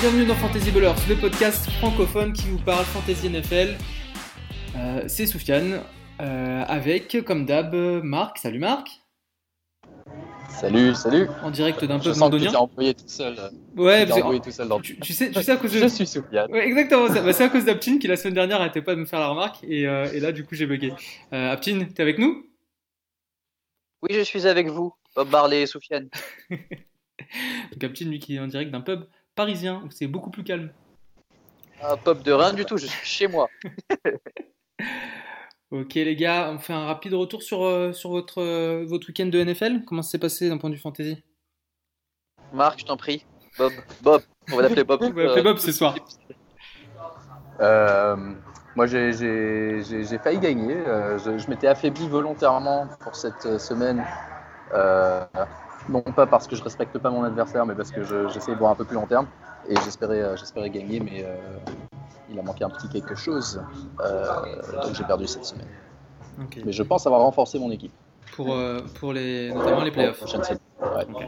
bienvenue dans Fantasy Ballers, le podcast francophone qui vous parle Fantasy NFL. Euh, c'est Soufiane, euh, avec comme d'hab Marc. Salut Marc. Salut, salut. En direct d'un peu londonien. Tu envoyé tout seul. Ouais, envoyé tout seul dans tu, tu, sais, tu sais à cause de. Je suis Soufiane. Ouais, exactement. Bah, c'est à cause d'Aptine qui la semaine dernière n'arrêtait pas de me faire la remarque et, euh, et là du coup j'ai bugué. Euh, Aptine, t'es avec nous? Oui, je suis avec vous, Bob Barley et Soufiane. Donc Aptine, lui qui est en direct d'un pub parisien où c'est beaucoup plus calme. Un pub de rien du tout, je suis chez moi. ok les gars, on fait un rapide retour sur, euh, sur votre, euh, votre week-end de NFL. Comment ça s'est passé d'un point de vue fantasy? Marc, je t'en prie. Bob, Bob, on va l'appeler Bob. on va l'appeler Bob ce soir. Euh, moi j'ai failli gagner. Euh, je, je m'étais affaibli volontairement pour cette semaine. Non pas parce que je respecte pas mon adversaire, mais parce que j'essaie de voir un peu plus long terme. Et j'espérais, euh, j'espérais gagner, mais euh, il a manqué un petit quelque chose. Euh, donc j'ai perdu cette semaine. Mais je pense avoir renforcé mon équipe. Pour, euh, pour les, notamment les playoffs. Prochaine. Ouais. Ok.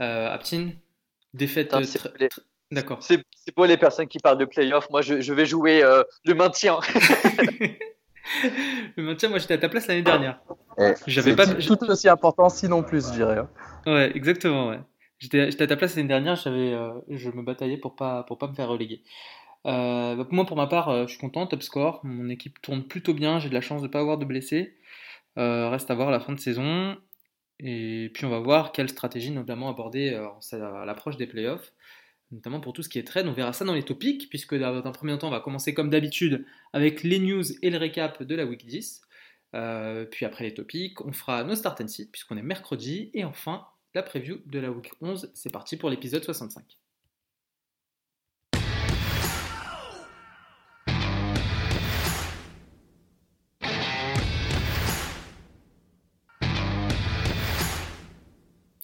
Euh, Aptine, défaite. D'accord. C'est pour les personnes qui parlent de playoff. Moi, je, je vais jouer euh, le maintien. le maintien, moi j'étais à ta place l'année dernière. Et J'avais pas- tout aussi important, sinon plus, je dirais. Ouais, exactement, ouais. J'étais à ta place l'année dernière, euh, je me bataillais pour pas, pour pas me faire reléguer. Euh, bah, moi, pour ma part, euh, je suis content, top score. Mon équipe tourne plutôt bien, j'ai de la chance de pas avoir de blessés. Reste à voir la fin de saison. Et puis, on va voir quelle stratégie, notamment, aborder à l'approche des playoffs, notamment pour tout ce qui est trade. On verra ça dans les topics, puisque dans un premier temps, on va commencer comme d'habitude avec les news et le récap de la week 10. Euh, puis après les topics, on fera nos start and sit puisqu'on est mercredi. Et enfin, la preview de la week 11. C'est parti pour l'épisode 65.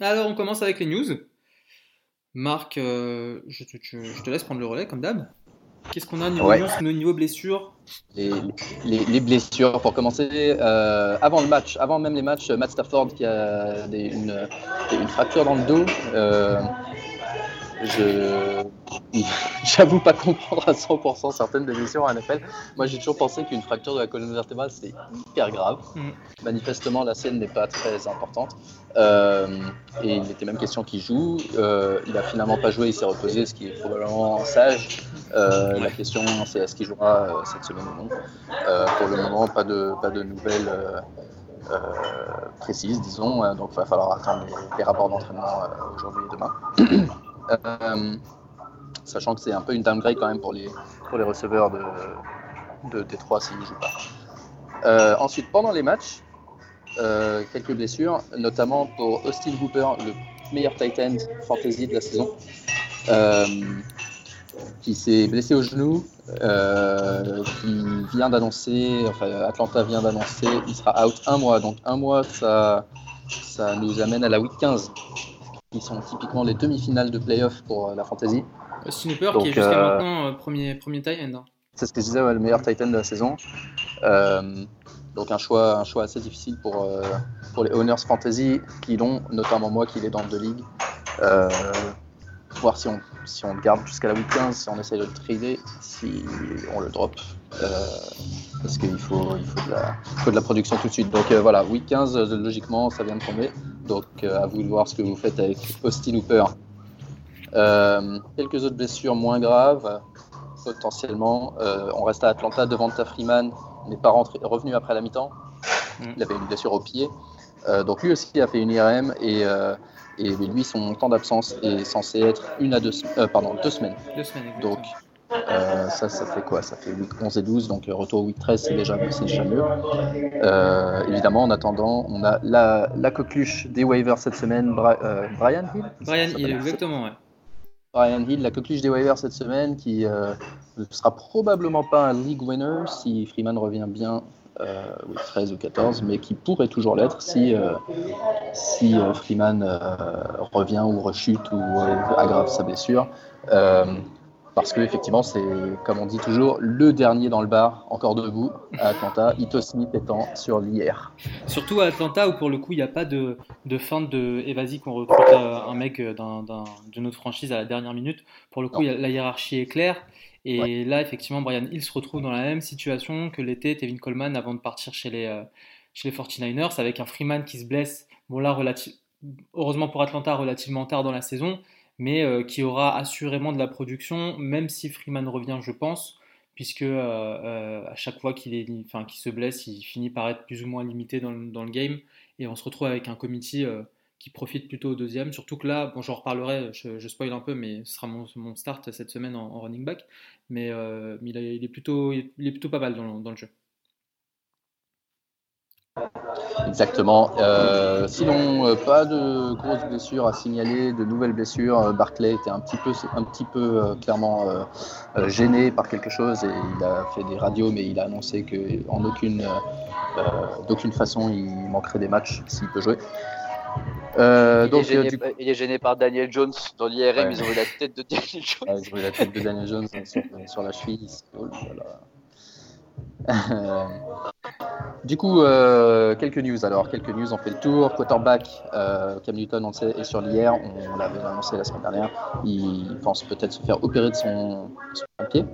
Alors, on commence avec les news. Marc, euh, je, te, je- je te laisse prendre le relais comme d'hab. Qu'est-ce qu'on a niveau Ouais. news, niveau blessures Les, les- les blessures, pour commencer, euh, avant le match, avant même les matchs, Matt Stafford qui a des- une, une fracture dans le dos. euh, je j'avoue pas comprendre à 100% certaines des blessures en NFL. Moi, j'ai toujours pensé qu'une fracture de la colonne vertébrale c'est hyper grave. Mhm. Manifestement, la sienne n'est pas très importante. Euh, et il était même question qu'il joue. Euh, il a finalement pas joué, il s'est reposé, ce qui est probablement sage. Euh, La question, c'est est-ce qu'il jouera cette semaine ou non. Pour le moment, pas de, pas de nouvelles euh, précises, disons. Donc, il va falloir attendre les, les rapports d'entraînement euh, aujourd'hui et demain. Euh, sachant que c'est un peu une downgrade quand même pour les, pour les receveurs de, de Détroit s'ils ne jouent pas. Euh, ensuite, pendant les matchs, euh, quelques blessures, notamment pour Austin Hooper, le meilleur tight end fantasy de la saison, qui s'est blessé au genou, qui vient d'annoncer, enfin Atlanta vient d'annoncer, il sera out un mois. Donc un mois, ça, ça nous amène à la week 15, qui sont typiquement les demi-finales de playoff pour euh, la fantasy. Austin Hooper Donc, qui est jusqu'à euh, maintenant euh, premier, premier tight end. hein. C'est ce que je disais, ouais, le meilleur Titan de la saison. Euh, donc un choix, un choix assez difficile pour, euh, pour les owners fantasy qui l'ont, notamment moi qui l'ai dans deux ligues. Euh, voir si on, si on le garde jusqu'à la week 15, si on essaie de le trader, si on le drop. Euh, parce qu'il faut, il faut, de la, il faut de la production tout de suite. Donc euh, voilà, week 15, euh, logiquement, ça vient de tomber. Donc euh, à vous de voir ce que vous faites avec Austin Hooper. Euh, quelques autres blessures moins graves potentiellement. Euh, on reste à Atlanta devant Freeman, n'est pas rentré, revenu après la mi-temps. Mm. Il avait une blessure au pied. Euh, donc lui aussi a fait une IRM et, euh, et lui son temps d'absence est censé être une à deux, euh, pardon, deux semaines. Deux semaines. Donc euh, ça, ça fait quoi? Ça fait week 11 et 12, donc le retour week 13 c'est déjà, déjà mieux. Euh, évidemment, en attendant, on a la, la coqueluche des waivers cette semaine, Bra- euh, Brian Hill? Brian Hill, exactement, ouais. Brian Hill, la coqueluche des waivers cette semaine, qui euh, ne sera probablement pas un league winner si Freeman revient bien, euh, oui, 13 ou 14, mais qui pourrait toujours l'être si, euh, si euh, Freeman euh, revient ou rechute ou euh, aggrave sa blessure. Parce que effectivement, c'est comme on dit toujours, le dernier dans le bar, encore debout à Atlanta, Ito Smith étant sur l'IR. Surtout à Atlanta où pour le coup il n'y a pas de, de feinte de et vas-y qu'on recrute euh, un mec euh, d'une autre franchise à la dernière minute. Pour le coup, la hiérarchie est claire. Et là, effectivement, Brian Hill se retrouve dans la même situation que l'était Tevin Coleman avant de partir chez les, euh, chez les 49ers, avec un Freeman qui se blesse, bon là, heureusement pour Atlanta, relativement tard dans la saison, mais euh, qui aura assurément de la production, même si Freeman revient, je pense, puisque euh, à chaque fois qu'il enfin, se blesse, il finit par être plus ou moins limité dans le, game, et on se retrouve avec un committee qui profite plutôt au deuxième. Surtout que là, bon, j'en reparlerai, je, je, spoil un peu, mais ce sera mon, start cette semaine en, running back. Mais, euh, il, est plutôt, il pas mal dans, dans le jeu. Exactement. Euh, sinon, euh, pas de grosses blessures à signaler, de nouvelles blessures. Barclay était un petit peu, un petit peu clairement gêné par quelque chose et il a fait des radios, mais il a annoncé qu'en aucune, d'aucune façon il manquerait des matchs s'il peut jouer. Euh, il, donc, est gêné, il, est gêné, par Daniel Jones dans l'IRM, ils ont eu la tête de Daniel Jones. ils ont eu la tête de Daniel Jones sur, la cheville. Oh du coup, euh, quelques news alors, quelques news, on fait le tour. Quarterback, euh, Cam Newton, on sait, est sur l'IR, on, l'avait annoncé la semaine dernière. Il pense peut-être se faire opérer de son, son pied.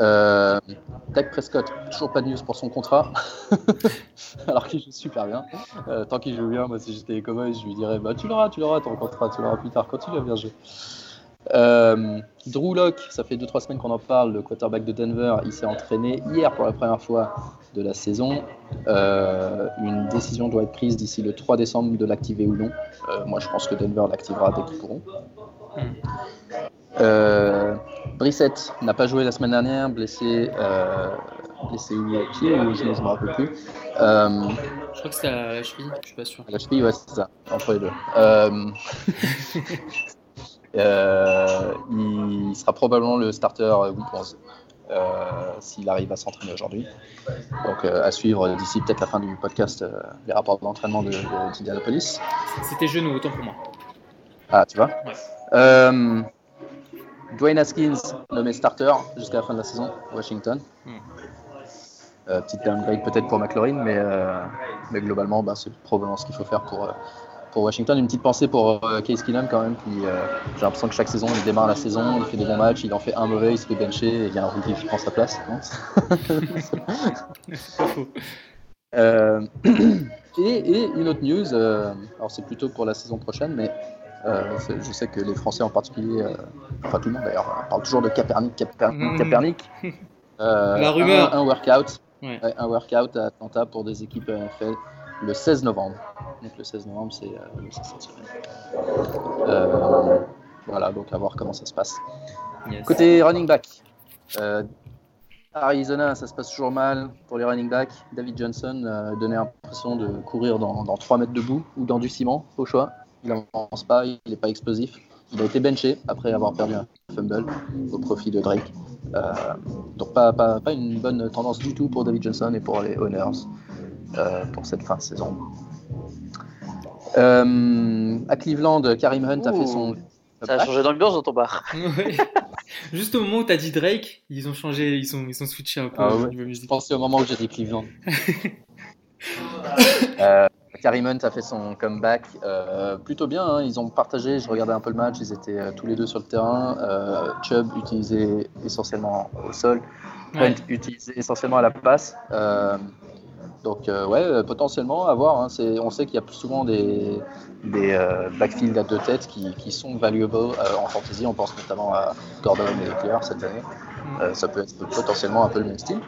Euh, Dak Prescott, toujours pas de news pour son contrat, alors qu'il joue super bien. Euh, tant qu'il joue bien, moi si j'étais les Cowboys, je lui dirais bah tu l'auras, tu l'auras ton contrat, tu l'auras plus tard quand tu vas bien jouer. Euh, Drew Locke, ça fait 2-3 semaines qu'on en parle, le quarterback de Denver, il s'est entraîné hier pour la première fois de la saison. Euh, une décision doit être prise d'ici le 3 décembre de l'activer ou non. Euh, moi je pense que Denver l'activera dès qu'ils pourront. Euh, Brissett n'a pas joué la semaine dernière, blessé, blessé où au pied ou je ne me rappelle plus. Je crois que c'était à la cheville, je suis pas sûr. À la cheville, ouais, c'est ça, entre les deux. Euh, euh, il sera probablement le starter week 11 s'il arrive à s'entraîner aujourd'hui. Donc à suivre d'ici peut-être la fin du podcast les rapports d'entraînement de, d'Indianapolis. C'était genou, autant pour moi. Ah, tu vois ouais. Dwayne Haskins nommé starter jusqu'à la fin de la saison, Washington. Hmm. Euh, petite downgrade peut-être pour McLaurin, mais, euh, mais globalement, bah, c'est probablement ce qu'il faut faire pour, euh, pour Washington. Une petite pensée pour Case Keenum quand même, qui j'ai l'impression que chaque saison, il démarre la saison, il fait des bons matchs, il en fait un mauvais, il se fait bencher et il y a un rookie qui prend sa place. et, et, une autre news, alors c'est plutôt pour la saison prochaine, mais euh, je sais que les Français en particulier, euh, enfin tout le monde d'ailleurs, parle toujours de Capernic, Capernic, Capernic. Euh, La rumeur. Un, workout, un workout à Atlanta pour des équipes NFL le 16 novembre. Donc le 16 novembre, c'est cette semaine. voilà, donc à voir comment ça se passe. Côté running back, Arizona, ça se passe toujours mal pour les running backs. David Johnson donnait l'impression de courir dans, dans 3 mètres de boue ou dans du ciment, au choix il n'avance pas, il n'est pas explosif. Il a été benché après avoir perdu un fumble au profit de Drake. Euh, donc pas, pas, pas, une bonne tendance du tout pour David Johnson et pour les Owners euh, pour cette fin de saison. Euh, à Cleveland, Karim Hunt a fait son... Ça a changé d'ambiance dans ton bar. Juste au moment où tu as dit Drake, ils ont changé, ils sont, ils sont switchés un peu ah, ouais. Je pensais au moment où j'ai dit Cleveland. euh, Karim Hunt a fait son comeback euh, plutôt bien. Hein. Ils ont partagé, je regardais un peu le match, ils étaient euh, tous les deux sur le terrain. Euh, Chubb utilisé essentiellement au sol, Hunt utilisé essentiellement à la passe. Donc ouais, potentiellement à voir. Hein. on sait qu'il y a souvent des, des backfields à deux têtes qui, sont valuable en fantasy. On pense notamment à Gordon et Claire cette année. Mm. ça peut être potentiellement un peu le même style.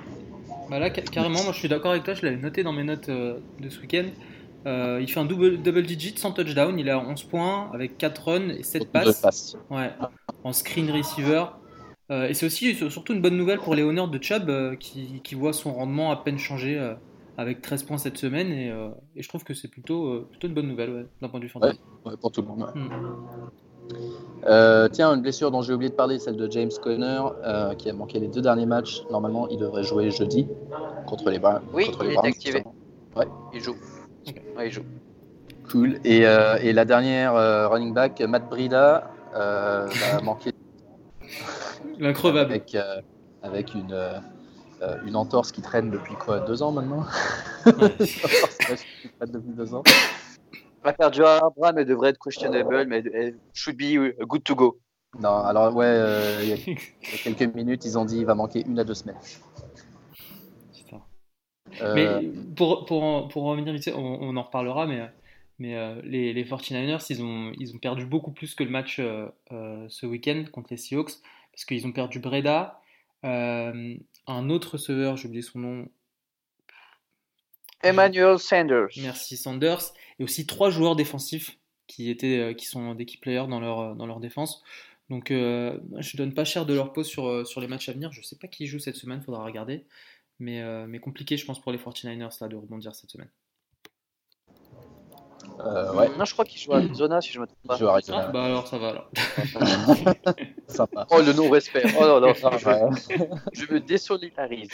Bah là, carrément, moi je suis d'accord avec toi, je l'avais noté dans mes notes de ce week-end. Euh, il fait un double, double digit sans touchdown. Il a 11 points avec 4 runs et 7 passes. Ouais, en screen receiver. Euh, et c'est aussi surtout une bonne nouvelle pour les honneurs de Chubb euh, qui, qui, voit son rendement à peine changer avec 13 points cette semaine. Et, et je trouve que c'est plutôt, plutôt une bonne nouvelle d'un point de vue fantasy. Ouais, pour tout le monde. Hmm. tiens, une blessure dont j'ai oublié de parler, celle de James Conner, qui a manqué les deux derniers matchs. Normalement, il devrait jouer jeudi contre les, Browns. Oui, contre il les est activé. Ouais. Il joue. Ouais, il joue. Cool. Et, euh, et la dernière euh, running back, Matt Brida, euh, a manqué. Incroyable. Avec, avec une, une entorse qui traîne depuis quoi Deux ans maintenant qui traîne depuis deux ans. Va faire du Abraham, elle devrait être questionable, mais elle should be good to go. Non, alors ouais, il y, a quelques minutes, ils ont dit il va manquer une à deux semaines. Mais pour, pour, pour revenir vite, on, on, en reparlera, mais mais euh, les, les, 49ers, ils ont, ils ont perdu beaucoup plus que le match euh, euh, ce week-end contre les Seahawks, parce qu'ils ont perdu Breda, un autre receveur, j'ai oublié son nom. Emmanuel Sanders. Merci Sanders, et aussi trois joueurs défensifs qui, étaient, qui sont des key players dans leur, dans leur défense. Donc je donne pas cher de leur pause sur, sur les matchs à venir. Je sais pas qui joue cette semaine, faudra regarder. Mais, mais compliqué, je pense, pour les 49ers là, de rebondir cette semaine. Euh, ouais. Non, je crois qu'il joue à Arizona, si je me trompe pas. Il joue à Arizona. Ah, bah alors ça va alors. Sympa. Oh le non-respect. Oh non, non, je, je me désolidarise.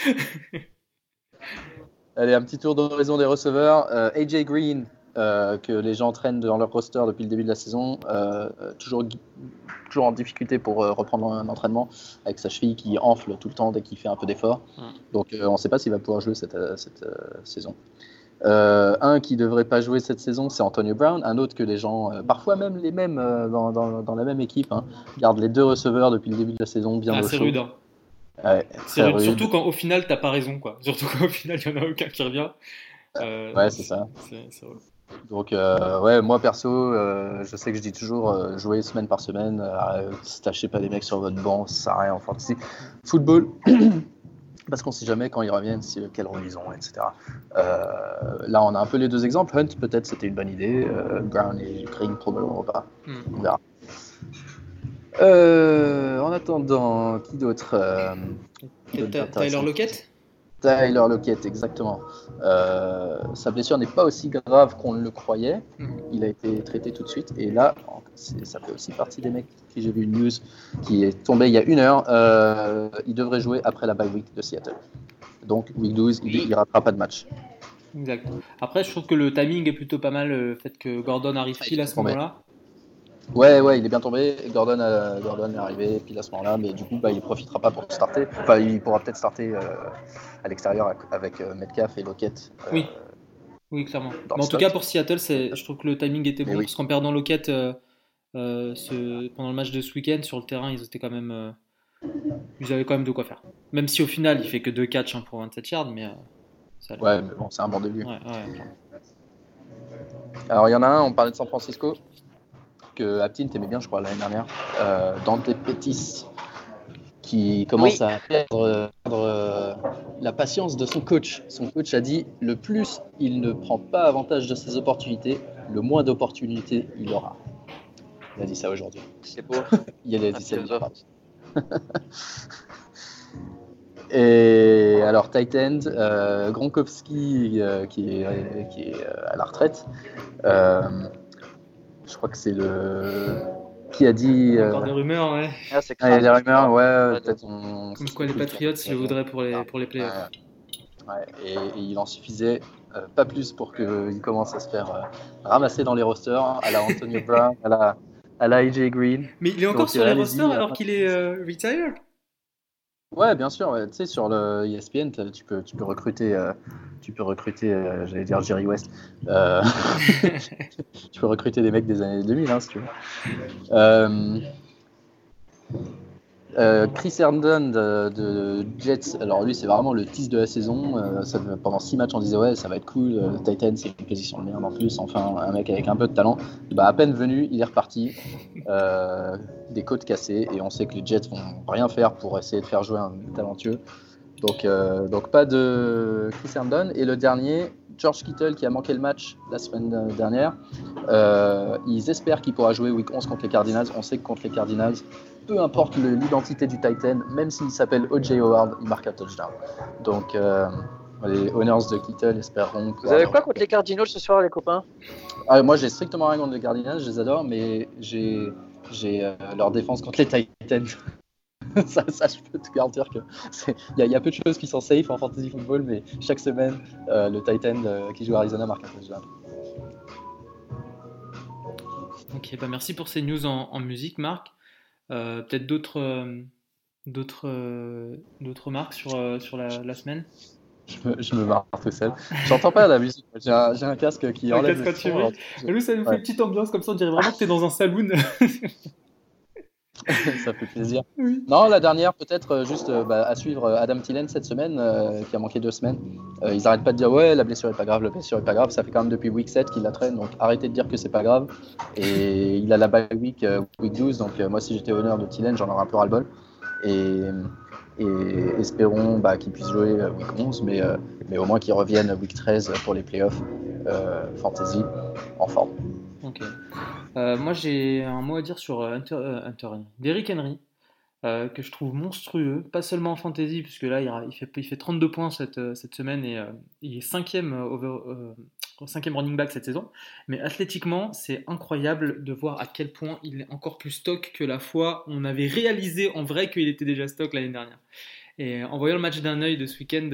Allez, un petit tour d'horizon des receveurs. Euh, AJ Green, euh, que les gens traînent dans leur roster depuis le début de la saison, euh, toujours, toujours en difficulté pour euh, reprendre un entraînement avec sa cheville qui enfle tout le temps dès qu'il fait un peu d'effort. Donc on ne sait pas s'il va pouvoir jouer cette, cette saison. Euh, un qui devrait pas jouer cette saison, c'est Antonio Brown. Un autre que les gens, euh, parfois même les mêmes euh, dans, dans, dans, la même équipe, hein, gardent les deux receveurs depuis le début de la saison bien ah, C'est rude. Hein. Ouais, c'est rude. Surtout quand au final t'as pas raison, quoi. Surtout quand au final il y en a aucun qui revient. ouais, c'est ça. Donc, ouais, moi perso, je sais que je dis toujours jouer semaine par semaine, tâchez pas des mecs sur votre banc, ça sert à rien en fantasy. Football, parce qu'on ne sait jamais quand ils reviennent, si, quel rôle ils ont, etc. Euh, là, on a un peu les deux exemples. Hunt, peut-être, c'était une bonne idée. Euh, Brown et Green, probablement pas. Hmm. On verra. Euh, en attendant, qui d'autre Tyler Lockett? Tyler Lockett, exactement. Euh, sa blessure n'est pas aussi grave qu'on le croyait. Mhm. Il a été traité tout de suite. Et là, ça fait aussi partie des mecs qui j'ai vu une news qui est tombée il y a une heure. Euh, il devrait jouer après la bye week de Seattle. Donc, week 12, il ne ratera pas de match. Exact. Après, je trouve que le timing est plutôt pas mal, le fait que Gordon arrive pile à ce moment-là. Ouais, ouais, il est bien tombé. Gordon, euh, Gordon est arrivé pile à ce moment-là, mais du coup, bah, il profitera pas pour starter. Enfin, il pourra peut-être starter euh, à l'extérieur avec euh, Metcalf et Lockett. oui, oui, clairement. Mais en tout cas, pour Seattle, je trouve que le timing était bon, parce qu'en perdant Lockett ce... pendant le match de ce week-end, sur le terrain, ils étaient quand même. Ils avaient quand même de quoi faire. Même si au final, il fait que deux catchs hein, pour 27 yards, mais. Ça ouais, mais bon, c'est un bon début. Ouais, ouais, Alors, il y en a un, on parlait de San Francisco que Aptin t'aimait bien, je crois, l'année dernière, euh, Dante Pettis, qui commence à perdre, euh, la patience de son coach. Son coach a dit le plus il ne prend pas avantage de ses opportunités, le moins d'opportunités il aura. Il a dit ça aujourd'hui. C'est beau. il a dit ça. Et alors, euh, Gronkowski euh, qui, est, qui, est, à la retraite. Euh, je crois que c'est le. Qui a dit. Euh... Encore des rumeurs, ouais. Ah, ah, il y a des rumeurs, ouais. Peut-être on... Comme quoi les Patriots, ils le voudraient pour les, pour les playoffs. Ouais, et, il en suffisait euh, pas plus pour qu'il commence à se faire euh, ramasser dans les rosters, à la Antonio Brown, à la, à la AJ Green. Mais il est encore sur les rosters alors qu'il est euh, retired? Ouais, bien sûr. Tu sais, sur le ESPN, tu peux, tu peux recruter, euh, tu peux recruter, euh, j'allais dire Jerry West. Euh, tu peux recruter des mecs des années 2000, hein, si tu veux. Chris Herndon de, Jets, alors lui c'est vraiment le tease de la saison. Pendant 6 matchs on disait ouais ça va être cool, Titan c'est une position de merde en plus, enfin un mec avec un peu de talent. Bah, à peine venu, il est reparti des côtes cassées et on sait que les Jets vont rien faire pour essayer de faire jouer un talentueux. Donc, euh, donc pas de Chris Herndon. Et le dernier, George Kittle qui a manqué le match la semaine dernière. Euh, ils espèrent qu'il pourra jouer week 11 contre les Cardinals. On sait que contre les Cardinals, peu importe l'identité du Titan, même s'il s'appelle O.J. Howard, il marque un touchdown. Donc euh, les Owners de Kittle espéreront. Vous avez quoi contre les Cardinals ce soir, les copains? Ah, Moi, j'ai strictement rien contre les Cardinals, je les adore, mais j'ai j'ai euh, leur défense contre les Titans. ça, je peux te garantir que il y, a peu de choses qui sont safe en fantasy football, mais chaque semaine, euh, le Titan euh, qui joue à Arizona marque un touchdown. Ok, bah merci pour ces news en, musique, Marc. Peut-être d'autres D'autres d'autres marques sur, sur la, la semaine? Je me, je me marre tout seul. J'entends pas la musique. J'ai un, un, casque qui un enlève casque le son. Nous, ça nous fait une petite ambiance comme ça. On dirait vraiment que tu es dans un saloon. ça fait plaisir. Non, la dernière, peut-être euh, juste euh, bah, à suivre euh, Adam Tillen cette semaine, qui a manqué deux semaines. ils n'arrêtent pas de dire ouais, la blessure est pas grave, la blessure est pas grave. Ça fait quand même depuis week 7 qu'il la traîne, donc arrêtez de dire que c'est pas grave. Et il a la bye week, week 12, donc moi si j'étais honneur de Tillen, j'en aurais un peu ras-le-bol. Et, et espérons bah, qu'il puisse jouer week 11, mais, mais au moins qu'il revienne week 13 pour les playoffs fantasy en forme. Ok. Euh, moi, j'ai un mot à dire sur euh, Hunter, euh, Hunter Derrick Henry, que je trouve monstrueux, pas seulement en fantasy, puisque là, il, fait, il fait 32 points cette, semaine et il est cinquième running back cette saison. Mais athlétiquement, c'est incroyable de voir à quel point il est encore plus stock que la fois on avait réalisé en vrai qu'il était déjà stock l'année dernière. Et en voyant le match d'un œil de ce week-end,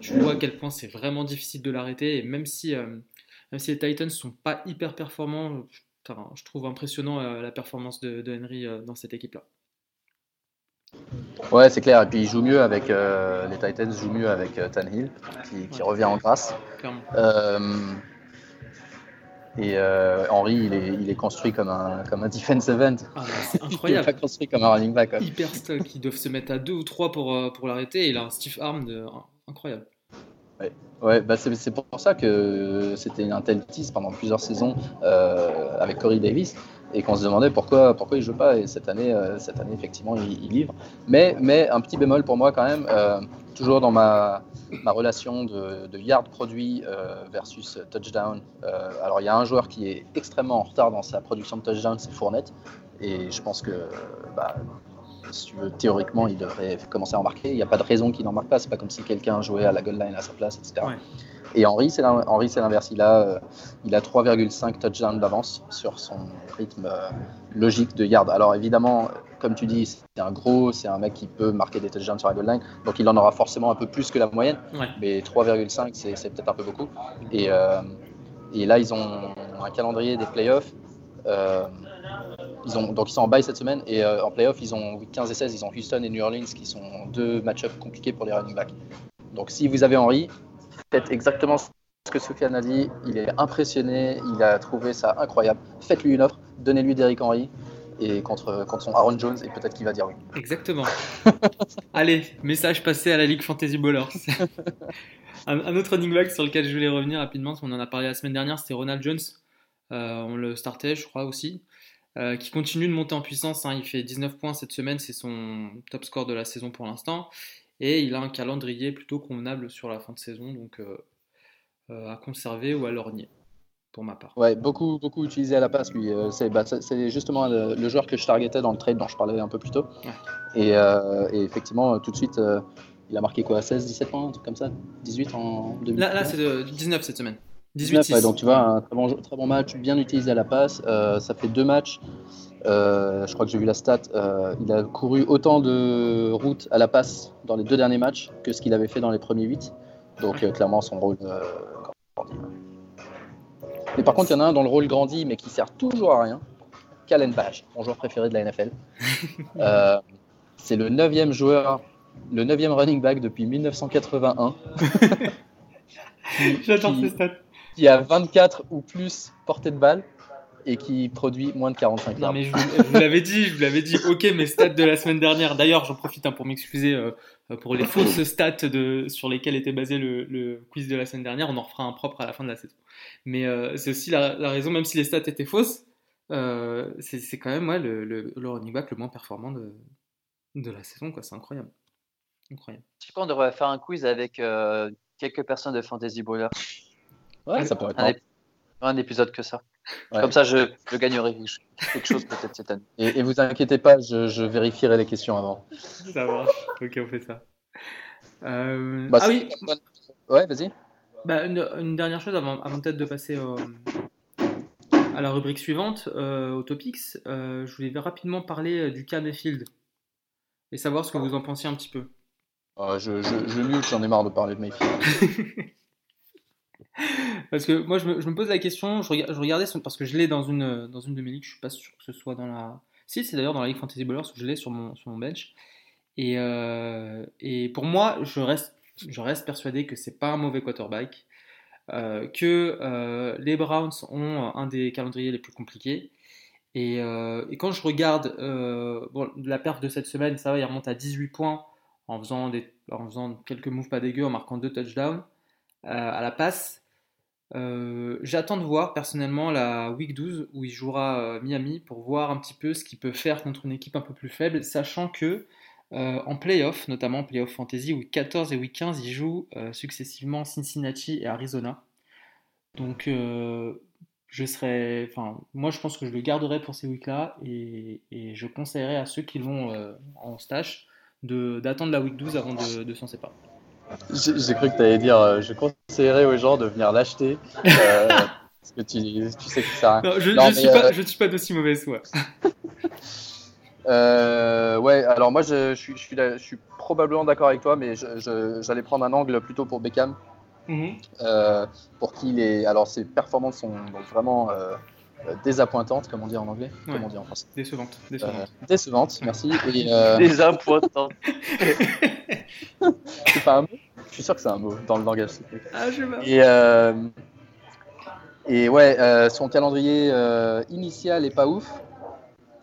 tu vois à quel point c'est vraiment difficile de l'arrêter. Et même si même si les Titans ne sont pas hyper performants, je trouve impressionnant euh, la performance de, Henry euh, dans cette équipe-là. Ouais, c'est clair. Et puis il joue mieux avec euh, les Titans, jouent mieux avec Tannehill, qui, revient en grâce. et Henry, il est, construit comme un, comme un defensive end. Ah, c'est incroyable. il est pas construit comme un running back. Hyper stock. Ils doivent se mettre à deux ou trois pour, pour l'arrêter. il a un stiff arm de... incroyable. Ouais, bah c'est pour ça que c'était un tel tease pendant plusieurs saisons euh, avec Corey Davis et qu'on se demandait pourquoi, pourquoi il joue pas. Et cette année, euh, cette année effectivement, il, livre. Mais, un petit bémol pour moi quand même, euh, toujours dans ma, relation de, de yard produit versus touchdown. alors il y a un joueur qui est extrêmement en retard dans sa production de touchdown, c'est Fournette. Et je pense que bah, si tu veux, théoriquement, il devrait commencer à en marquer. Il n'y a pas de raison qu'il n'en marque pas. C'est pas comme si quelqu'un jouait à la goal line à sa place, etc. Et Henry, c'est l'inverse. Il a, euh, il a 3,5 touchdowns d'avance sur son rythme euh, logique de yard. Alors évidemment, comme tu dis, c'est un gros, c'est un mec qui peut marquer des touchdowns sur la goal line, donc il en aura forcément un peu plus que la moyenne. Mais 3,5, c'est peut-être un peu beaucoup. Et, euh, et, là, ils ont un calendrier des playoffs. Ils donc ils sont en bye cette semaine et euh, en playoff, ils ont 15 et 16, ils ont Houston et New Orleans qui sont deux match-ups compliqués pour les running backs. Donc si vous avez Henry, faites exactement ce que Sofiane a dit. Il est impressionné, il a trouvé ça incroyable. Faites-lui une offre, donnez-lui Derrick Henry et contre, contre son Aaron Jones et peut-être qu'il va dire oui. Exactement. Allez, message passé à la Ligue Fantasy Ballers. un, autre running back sur lequel je voulais revenir rapidement, on en a parlé la semaine dernière, c'était Ronald Jones. Euh, on le startait, je crois aussi. Euh, qui continue de monter en puissance. Hein. Il fait 19 points cette semaine, c'est son top score de la saison pour l'instant. Et il a un calendrier plutôt convenable sur la fin de saison, donc euh, euh, à conserver ou à lorgner, pour ma part. Ouais, beaucoup, beaucoup utilisé à la passe, lui. Bah, c'est justement le, joueur que je targetais dans le trade dont je parlais un peu plus tôt. Et, et, effectivement, tout de suite, il a marqué quoi 16, 17 points, un truc comme ça? 18 en 2000 Là, là c'est 19 cette semaine. 18 donc tu vois, un très bon, très bon match, bien utilisé à la passe. Euh, ça fait deux matchs. Euh, je crois que j'ai vu la stat. Euh, il a couru autant de routes à la passe dans les deux derniers matchs que ce qu'il avait fait dans les premiers 8. Donc clairement, son rôle grandit. Mais par contre, il y en a un dont le rôle grandit, mais qui sert toujours à rien. Kalen Bash, mon joueur préféré de la NFL. C'est le neuvième joueur, le neuvième running back depuis 1981. J'attends ces stats qui a 24 ou plus portées de balle et qui produit moins de 45 yards. Non mais je vous, l'avais dit, je vous l'avais dit. Ok, mes stats de la semaine dernière. D'ailleurs, j'en profite hein, pour m'excuser euh, pour les fausses stats de, sur lesquelles était basé le, quiz de la semaine dernière. On en refera un propre à la fin de la saison. Mais euh, c'est aussi la, raison, même si les stats étaient fausses, euh, c'est quand même le, le, le, running back le moins performant de, de la saison. Quoi. C'est incroyable. incroyable. Je sais pas, on devrait faire un quiz avec quelques personnes de Fantasy Bowler. Ouais, ça pourrait être un, épisode que ça. Comme ça, je, je, gagnerai quelque chose peut-être cette année. Et, et vous inquiétez pas, je, je, vérifierai les questions avant. Ça marche. Ok, on fait ça. Euh... Bah, ah oui. Ouais, vas-y. Bah, une, dernière chose avant, avant peut-être de passer à la rubrique suivante, euh, au topics. Euh, je voulais rapidement parler euh, du cas Mayfield et savoir ce que vous en pensiez un petit peu. Euh, je, je, je j'en ai marre de parler de Mayfield. Parce que moi, je me, pose la question, je, regardais, parce que je l'ai dans une, dans une de mes ligues, je suis pas sûr que ce soit dans la. Si, c'est d'ailleurs dans la Ligue Fantasy Bowlers où je l'ai sur mon, sur mon bench. Et, euh, et pour moi, je reste, je reste persuadé que c'est pas un mauvais quarterback, euh, que euh, les Browns ont un des calendriers les plus compliqués. Et, et quand je regarde la perte de cette semaine, ça va, il remonte à 18 points en faisant, des, en faisant quelques moves pas dégueux, en marquant deux touchdowns à la passe. J'attends de voir personnellement la week 12 où il jouera Miami pour voir un petit peu ce qu'il peut faire contre une équipe un peu plus faible, sachant que euh, en playoff, notamment en playoff fantasy, week 14 et week 15, il joue euh, successivement Cincinnati et Arizona. Donc, euh, je serais, enfin, moi, je pense que je le garderai pour ces weeks-là et, je conseillerais à ceux qui vont en stage d'attendre la week 12 avant de, s'en séparer. J'ai cru que tu allais dire, je conseillerais aux gens de venir l'acheter. parce que tu, sais que ça. Non, je ne suis, pas, je suis pas d'aussi mauvaise foi. Euh, ouais, alors moi je, je, suis, je, suis, probablement d'accord avec toi, mais j'allais prendre un angle plutôt pour Beckham. Mhm. euh, pour qui les, alors ses performances sont donc vraiment euh, désappointantes, comme on dit en anglais, ouais. on dit en français. Décevantes. Décevantes, euh, décevantes merci. Et, euh, désappointantes. c'est pas un mot Je suis sûr que c'est un mot dans le langage. Ah, je et, et ouais, son calendrier initial est pas ouf.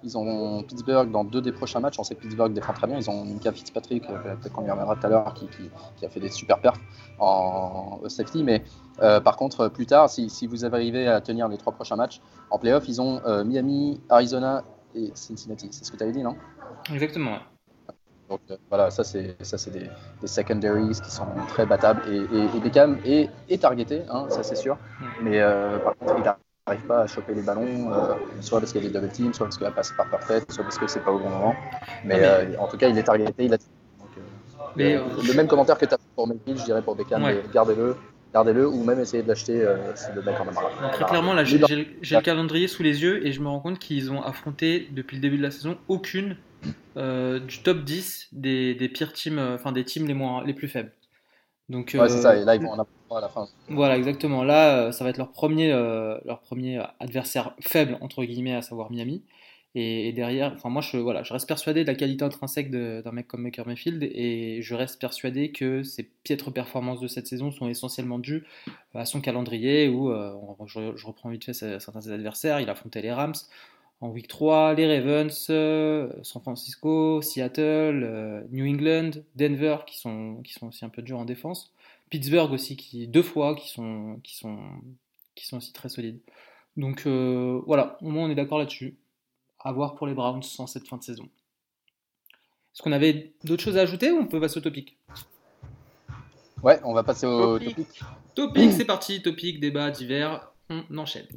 Ils ont Pittsburgh dans deux des prochains matchs. On sait que Pittsburgh défend très bien. Ils ont Mika Fitzpatrick, euh, peut-être qu'on y reviendra tout à l'heure, qui, qui, a fait des super perfs en safety. Mais euh, par contre, plus tard, si, si, vous arrivez à tenir les trois prochains matchs en playoff, ils ont euh, Miami, Arizona et Cincinnati. C'est ce que tu avais dit, non? Exactement. Donc voilà, ça c'est ça c'est des, des, secondaries qui sont très battables et, et, Beckham est, est targeté, hein, ça c'est sûr. Mm. Mais par contre, il n'arrive pas à choper les ballons, euh, soit parce qu'il y a des double teams, soit parce qu'il a passé par perfect, soit parce que c'est pas au bon moment. Mais, euh, en tout cas, il est targeté, il a. Euh, le même commentaire que tu as pour Mayfield, je dirais pour Beckham, gardez-le. Gardez-le ou même essayez de l'acheter si le mec en a marre. très clairement, là, j'ai le calendrier sous les yeux et je me rends compte qu'ils ont affronté depuis le début de la saison aucune du top 10 des, des pires teams, enfin des teams les, moins, les plus faibles. Donc, ouais, c'est ça, et là ils vont en à la fin. Voilà, exactement. Là, euh, ça va être leur premier, euh, leur premier adversaire faible, entre guillemets, à savoir Miami. Et, derrière, enfin moi je, voilà, je reste persuadé de la qualité intrinsèque d'un mec comme Maker Mayfield et je reste persuadé que ses piètres performances de cette saison sont essentiellement dues à son calendrier où, euh, je, reprends vite fait certains des adversaires, il a affronté les Rams en week 3, les Ravens, San Francisco, Seattle, New England, Denver qui sont, qui sont aussi un peu durs en défense. Pittsburgh aussi, qui deux fois, qui sont, qui sont, qui sont aussi très solides. Donc euh, voilà, au moins on est d'accord là-dessus. À voir pour les Browns en cette fin de saison. Est-ce qu'on avait d'autres choses à ajouter ou on peut passer au topic? Ouais, on va passer au topic. Topic, c'est parti. Topic, débat, divers. On enchaîne.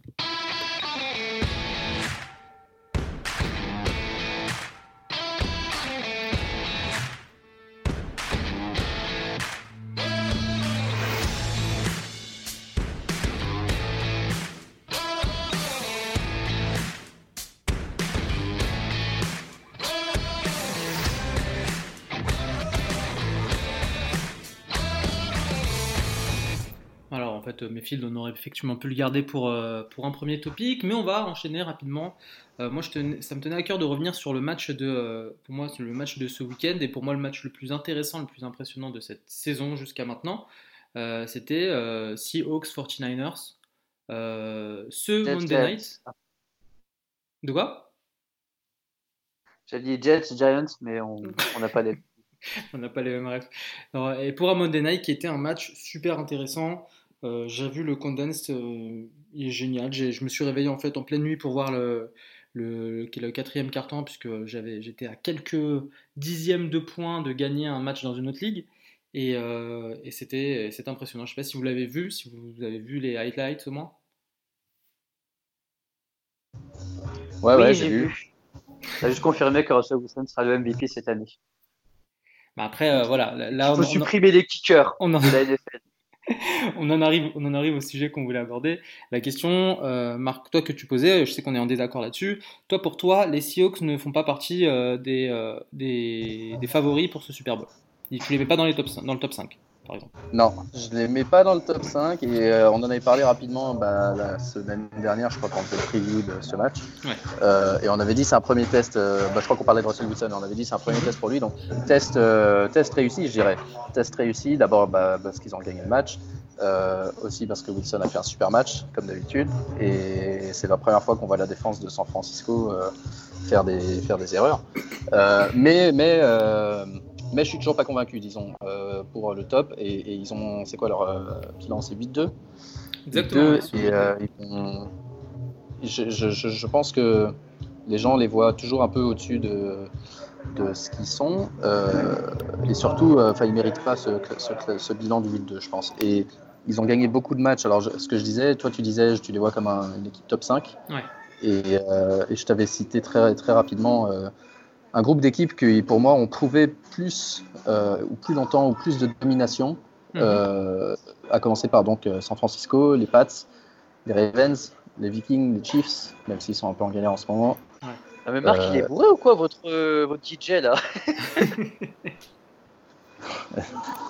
Mayfield, on aurait effectivement pu le garder pour, euh, pour un premier topic, mais on va enchaîner rapidement. Euh, moi, je ça me tenait à cœur de revenir sur le match de, euh, pour moi, le match de ce week-end, et pour moi, le match le plus intéressant, le plus impressionnant de cette saison jusqu'à maintenant, c'était Seahawks 49ers. ce Monday Night. De quoi? J'ai dit Jets, Giants, mais on n'a pas les. on n'a pas les mêmes rêves. et pour un Monday Night qui était un match super intéressant, euh, j'ai vu le condensed, euh, il est génial. Je me suis réveillé en fait en pleine nuit pour voir le, le, le quatrième carton puisque j'avais, j'étais à quelques dixièmes de points de gagner un match dans une autre ligue. Et, euh, et c'était, c'est impressionnant. Je ne sais pas si vous l'avez vu, si vous avez vu les highlights au moins. Ouais, ouais, j'ai vu. Ça a juste confirmé que Russell Wilson sera le MVP cette année. Bah après, voilà. Là, Je me suis privé des kickers on en... on, en arrive, on en arrive au sujet qu'on voulait aborder. La question, euh, Marc, toi que tu posais, je sais qu'on est en désaccord là-dessus. Toi, pour toi, les Seahawks ne font pas partie euh, euh, des, des, favoris pour ce Super Bowl. Tu les mets pas dans, les top, dans le top 5. Par exemple Non, je ne les mets pas dans le top 5 et euh, on en avait parlé rapidement bah, la semaine dernière, je crois, quand on preview de ce match. Euh, et on avait dit c'est un premier test, euh, bah, je crois qu'on parlait de Russell Wilson, on avait dit c'est un premier test pour lui, donc test, test réussi, je dirais. Test réussi, d'abord bah, parce qu'ils ont gagné le match. aussi parce que Wilson a fait un super match, comme d'habitude, et c'est la première fois qu'on voit la défense de San Francisco faire, des, faire des erreurs. mais mais mais je suis toujours pas convaincu, disons, euh, pour le top. Et, ils ont, c'est quoi leur euh, bilan? C'est 8-2 Exactement. et, euh, je, je, je, pense que les gens les voient toujours un peu au-dessus de, de ce qu'ils sont. et surtout, enfin, ils méritent pas ce, ce, bilan du 8-2, je pense. Et ils ont gagné beaucoup de matchs. Alors, ce que je disais, toi, tu disais, tu les vois comme une équipe top 5. Ouais. Et, et, je t'avais cité très, très rapidement un groupe d'équipes qui, pour moi, ont prouvé plus euh, ou plus longtemps ou plus de domination, mhm. euh, à commencer par donc euh, San Francisco, les Pats, les Ravens, les Vikings, les Chiefs, même s'ils sont un peu en galère en ce moment. Ah, mais Marc, il est bourré ou quoi, votre, votre DJ là?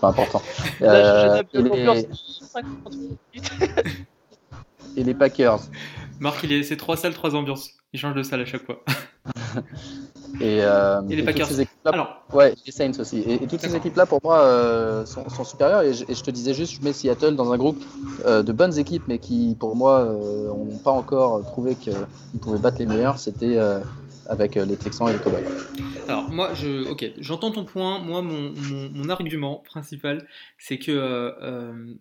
Pas important. et, les... et les Packers. Marc, il est, c'est trois salles, trois ambiances. Il change de salle à chaque fois. Euh, et, les Packers. Alors. Ouais, les Saints aussi. Et, toutes ces équipes-là, pour moi, euh, sont, supérieures. Et je, te disais juste, je mets Seattle dans un groupe euh, de bonnes équipes, mais qui, pour moi, n'ont pas encore prouvé qu'ils pouvaient battre les meilleurs. C'était avec les Texans et les Cowboys. Alors moi, je, ok, j'entends ton point. Moi, mon, mon argument principal, c'est que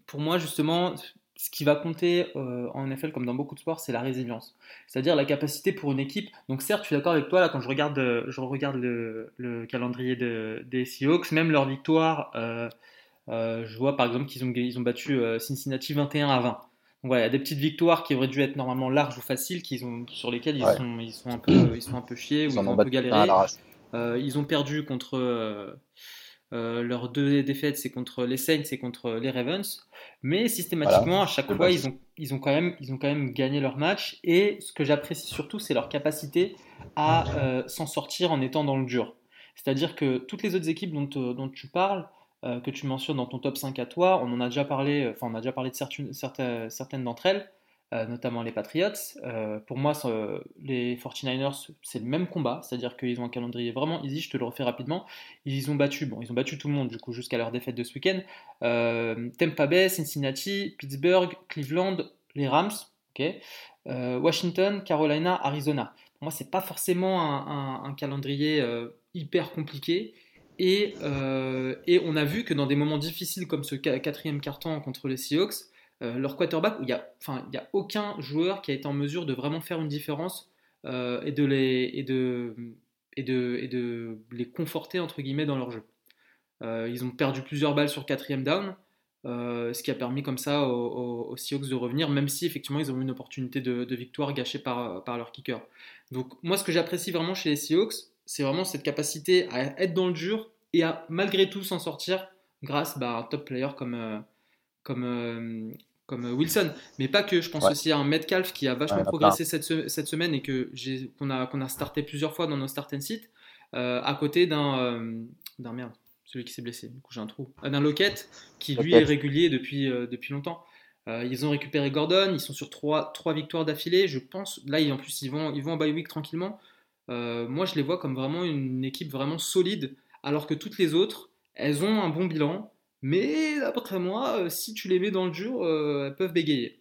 pour moi, justement, ce qui va compter euh, en NFL comme dans beaucoup de sports, c'est la résilience. C'est-à-dire la capacité pour une équipe. Donc certes, je suis d'accord avec toi là quand je regarde, euh, je regarde le, calendrier des Seahawks, même leur victoire, euh, je vois par exemple qu'ils ont, ils ont battu Cincinnati 21 à 20. Donc voilà, il y a des petites victoires qui auraient dû être normalement larges ou faciles, qu'ils ont, sur lesquelles ils, sont, ils, sont un peu, ils sont un peu chiés ou ils, ont un peu galéré. ils ont perdu contre euh, leurs deux défaites, c'est contre les Saints et contre les Ravens. Mais systématiquement, à chaque fois, ils ont, ils, ont quand même, ils ont quand même gagné leur match. Et ce que j'apprécie surtout, c'est leur capacité à euh, s'en sortir en étant dans le dur. C'est-à-dire que toutes les autres équipes dont, euh, dont tu parles, que tu mentionnes dans ton top 5 à toi, on en a déjà parlé, enfin on a déjà parlé de certaines, certaines d'entre elles. Euh, notamment les Patriots. Euh, pour moi, les 49ers, c'est le même combat, c'est-à-dire qu'ils ont un calendrier vraiment easy, je te le refais rapidement. Ils ont battu, bon, ils ont battu tout le monde du coup jusqu'à leur défaite de ce week-end. Euh, Tampa Bay, Cincinnati, Pittsburgh, Cleveland, les Rams, Washington, Carolina, Arizona. Pour moi, c'est pas forcément un, calendrier hyper compliqué. Et, on a vu que dans des moments difficiles comme ce quatrième carton contre les Seahawks, euh, leur quarterback, il n'y a aucun joueur qui a été en mesure de vraiment faire une différence euh, et, de les, et, de, et, de, et de les conforter entre guillemets dans leur jeu. Euh, ils ont perdu plusieurs balles sur quatrième down, ce qui a permis comme ça aux, Seahawks de revenir, même si effectivement ils ont eu une opportunité de, victoire gâchée par, par leur kicker. Donc moi ce que j'apprécie vraiment chez les Seahawks, c'est vraiment cette capacité à être dans le dur et à malgré tout s'en sortir grâce bah, à un top player comme, comme, comme euh, Wilson, mais pas que. Je pense aussi à un Metcalf qui a vachement progressé cette, cette, semaine et que qu'on a, qu'on a starté plusieurs fois dans nos start and sit, euh, à côté d'un euh, d'un merde, celui qui s'est blessé. Du coup, j'ai un trou. D'un Lockett qui lui est régulier depuis depuis longtemps. ils ont récupéré Gordon, ils sont sur trois, trois victoires d'affilée. Je pense, là, en plus, ils vont, ils vont en bye week tranquillement. moi, je les vois comme vraiment une équipe vraiment solide, alors que toutes les autres, elles ont un bon bilan, mais d'après moi, euh, si tu les mets dans le dur, euh, elles peuvent bégayer.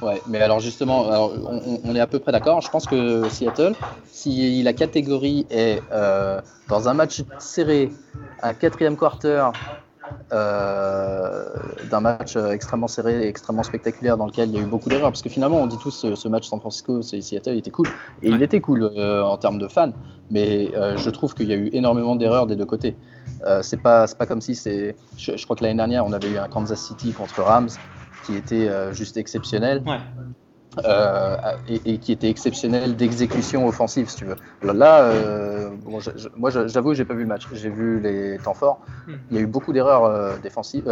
Ouais, mais alors justement, on, est à peu près d'accord. Je pense que Seattle, si la catégorie est euh, dans un match serré, un quatrième quarter, d'un match extrêmement serré et extrêmement spectaculaire dans lequel il y a eu beaucoup d'erreurs. Parce que finalement, on dit tous ce, ce match San Francisco, Seattle était cool. Et il était cool en termes de fans. Mais je trouve qu'il y a eu énormément d'erreurs des deux côtés. Euh, c'est pas, pas comme si c'est. Je, crois que l'année dernière, on avait eu un Kansas City contre Rams qui était euh, juste exceptionnel. Euh, et, qui était exceptionnel d'exécution offensive, si tu veux. Là, moi, j'avoue, j'ai pas vu le match. J'ai vu les temps forts. Hmm. Il y a eu beaucoup d'erreurs défensives,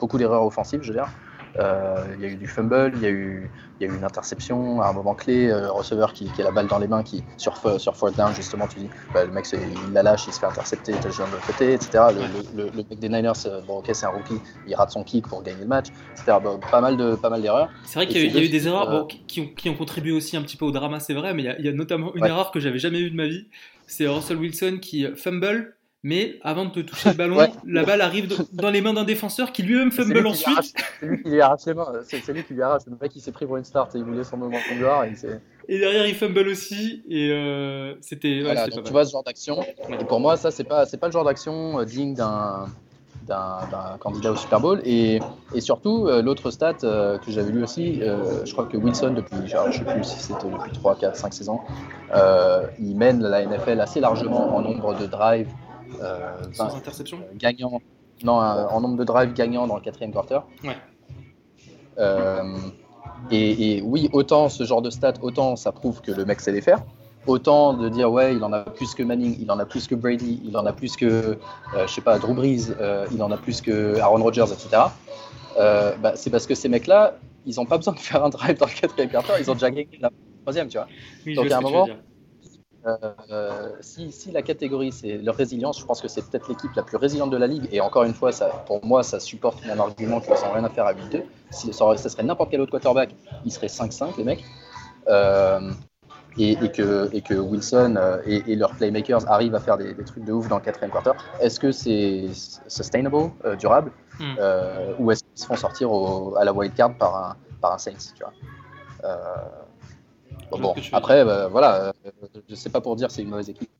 beaucoup d'erreurs offensives, je veux dire. Il y a eu du fumble, il y a eu, il y a eu une interception à un moment clé, receveur qui, qui, a la balle dans les mains, qui sur, sur fourth down, justement, tu dis, bah, le mec, il la lâche, il se fait intercepter, il touche de l'autre côté, etc. Le, le, mec des Niners, bon, ok, c'est un rookie, il rate son kick pour gagner le match, etc. pas mal de pas mal d'erreurs. C'est vrai qu'il y, a eu des erreurs qui, ont, qui, ont, contribué aussi un petit peu au drama, c'est vrai, mais il y, a, notamment une erreur que j'avais jamais eue de ma vie. C'est Russell Wilson qui fumble mais avant de toucher le ballon, la balle arrive dans les mains d'un défenseur qui lui-même fumble ensuite. C'est lui qui lui arrache les mains, c'est lui qui lui arrache. Le mec qui s'est pris pour une start et il voulait son moment de gloire. Et, et, derrière il fumble aussi et euh, c'était. Voilà, tu vois ce genre d'action. Et pour moi, ça c'est pas c'est pas le genre d'action euh, digne d'un d'un candidat au Super Bowl. Et, et surtout, euh, l'autre stat que j'avais lu aussi, je crois que Wilson, depuis, je sais plus si c'était depuis 3, 4, 5 saisons, il mène la NFL assez largement en nombre de drives euh, Sans interception? Gagnant. Non, en nombre de drives gagnants dans le quatrième quarter. Ouais. Euh, et, oui, autant ce genre de stats, autant ça prouve que le mec sait les faire. Autant de dire ouais, il en a plus que Manning, il en a plus que Brady, il en a plus que euh, je sais pas Drew Brees, il en a plus que Aaron Rodgers, etc. Bah, c'est parce que ces mecs-là, ils n'ont pas besoin de faire un drive dans le quatrième quarter, ils ont déjà gagné la troisième, tu vois. Donc à un moment, euh, si, si, la catégorie c'est leur résilience, je pense que c'est peut-être l'équipe la plus résiliente de la ligue. Et encore une fois, ça, pour moi, ça supporte mon argument qu'ils n'ont rien à faire à 8-2. Si ça, serait n'importe quel autre quarterback, ils seraient 5-5, les mecs. Euh, et, que, et, que, Wilson euh, et, leurs playmakers arrivent à faire des, trucs de ouf dans le quatrième quarter. Est-ce que c'est sustainable, durable, hmm. ou est-ce qu'ils se font sortir à la wild card par un, par un Saints tu vois? Bon, après, bah, voilà, euh, je sais pas pour dire c'est une mauvaise équipe.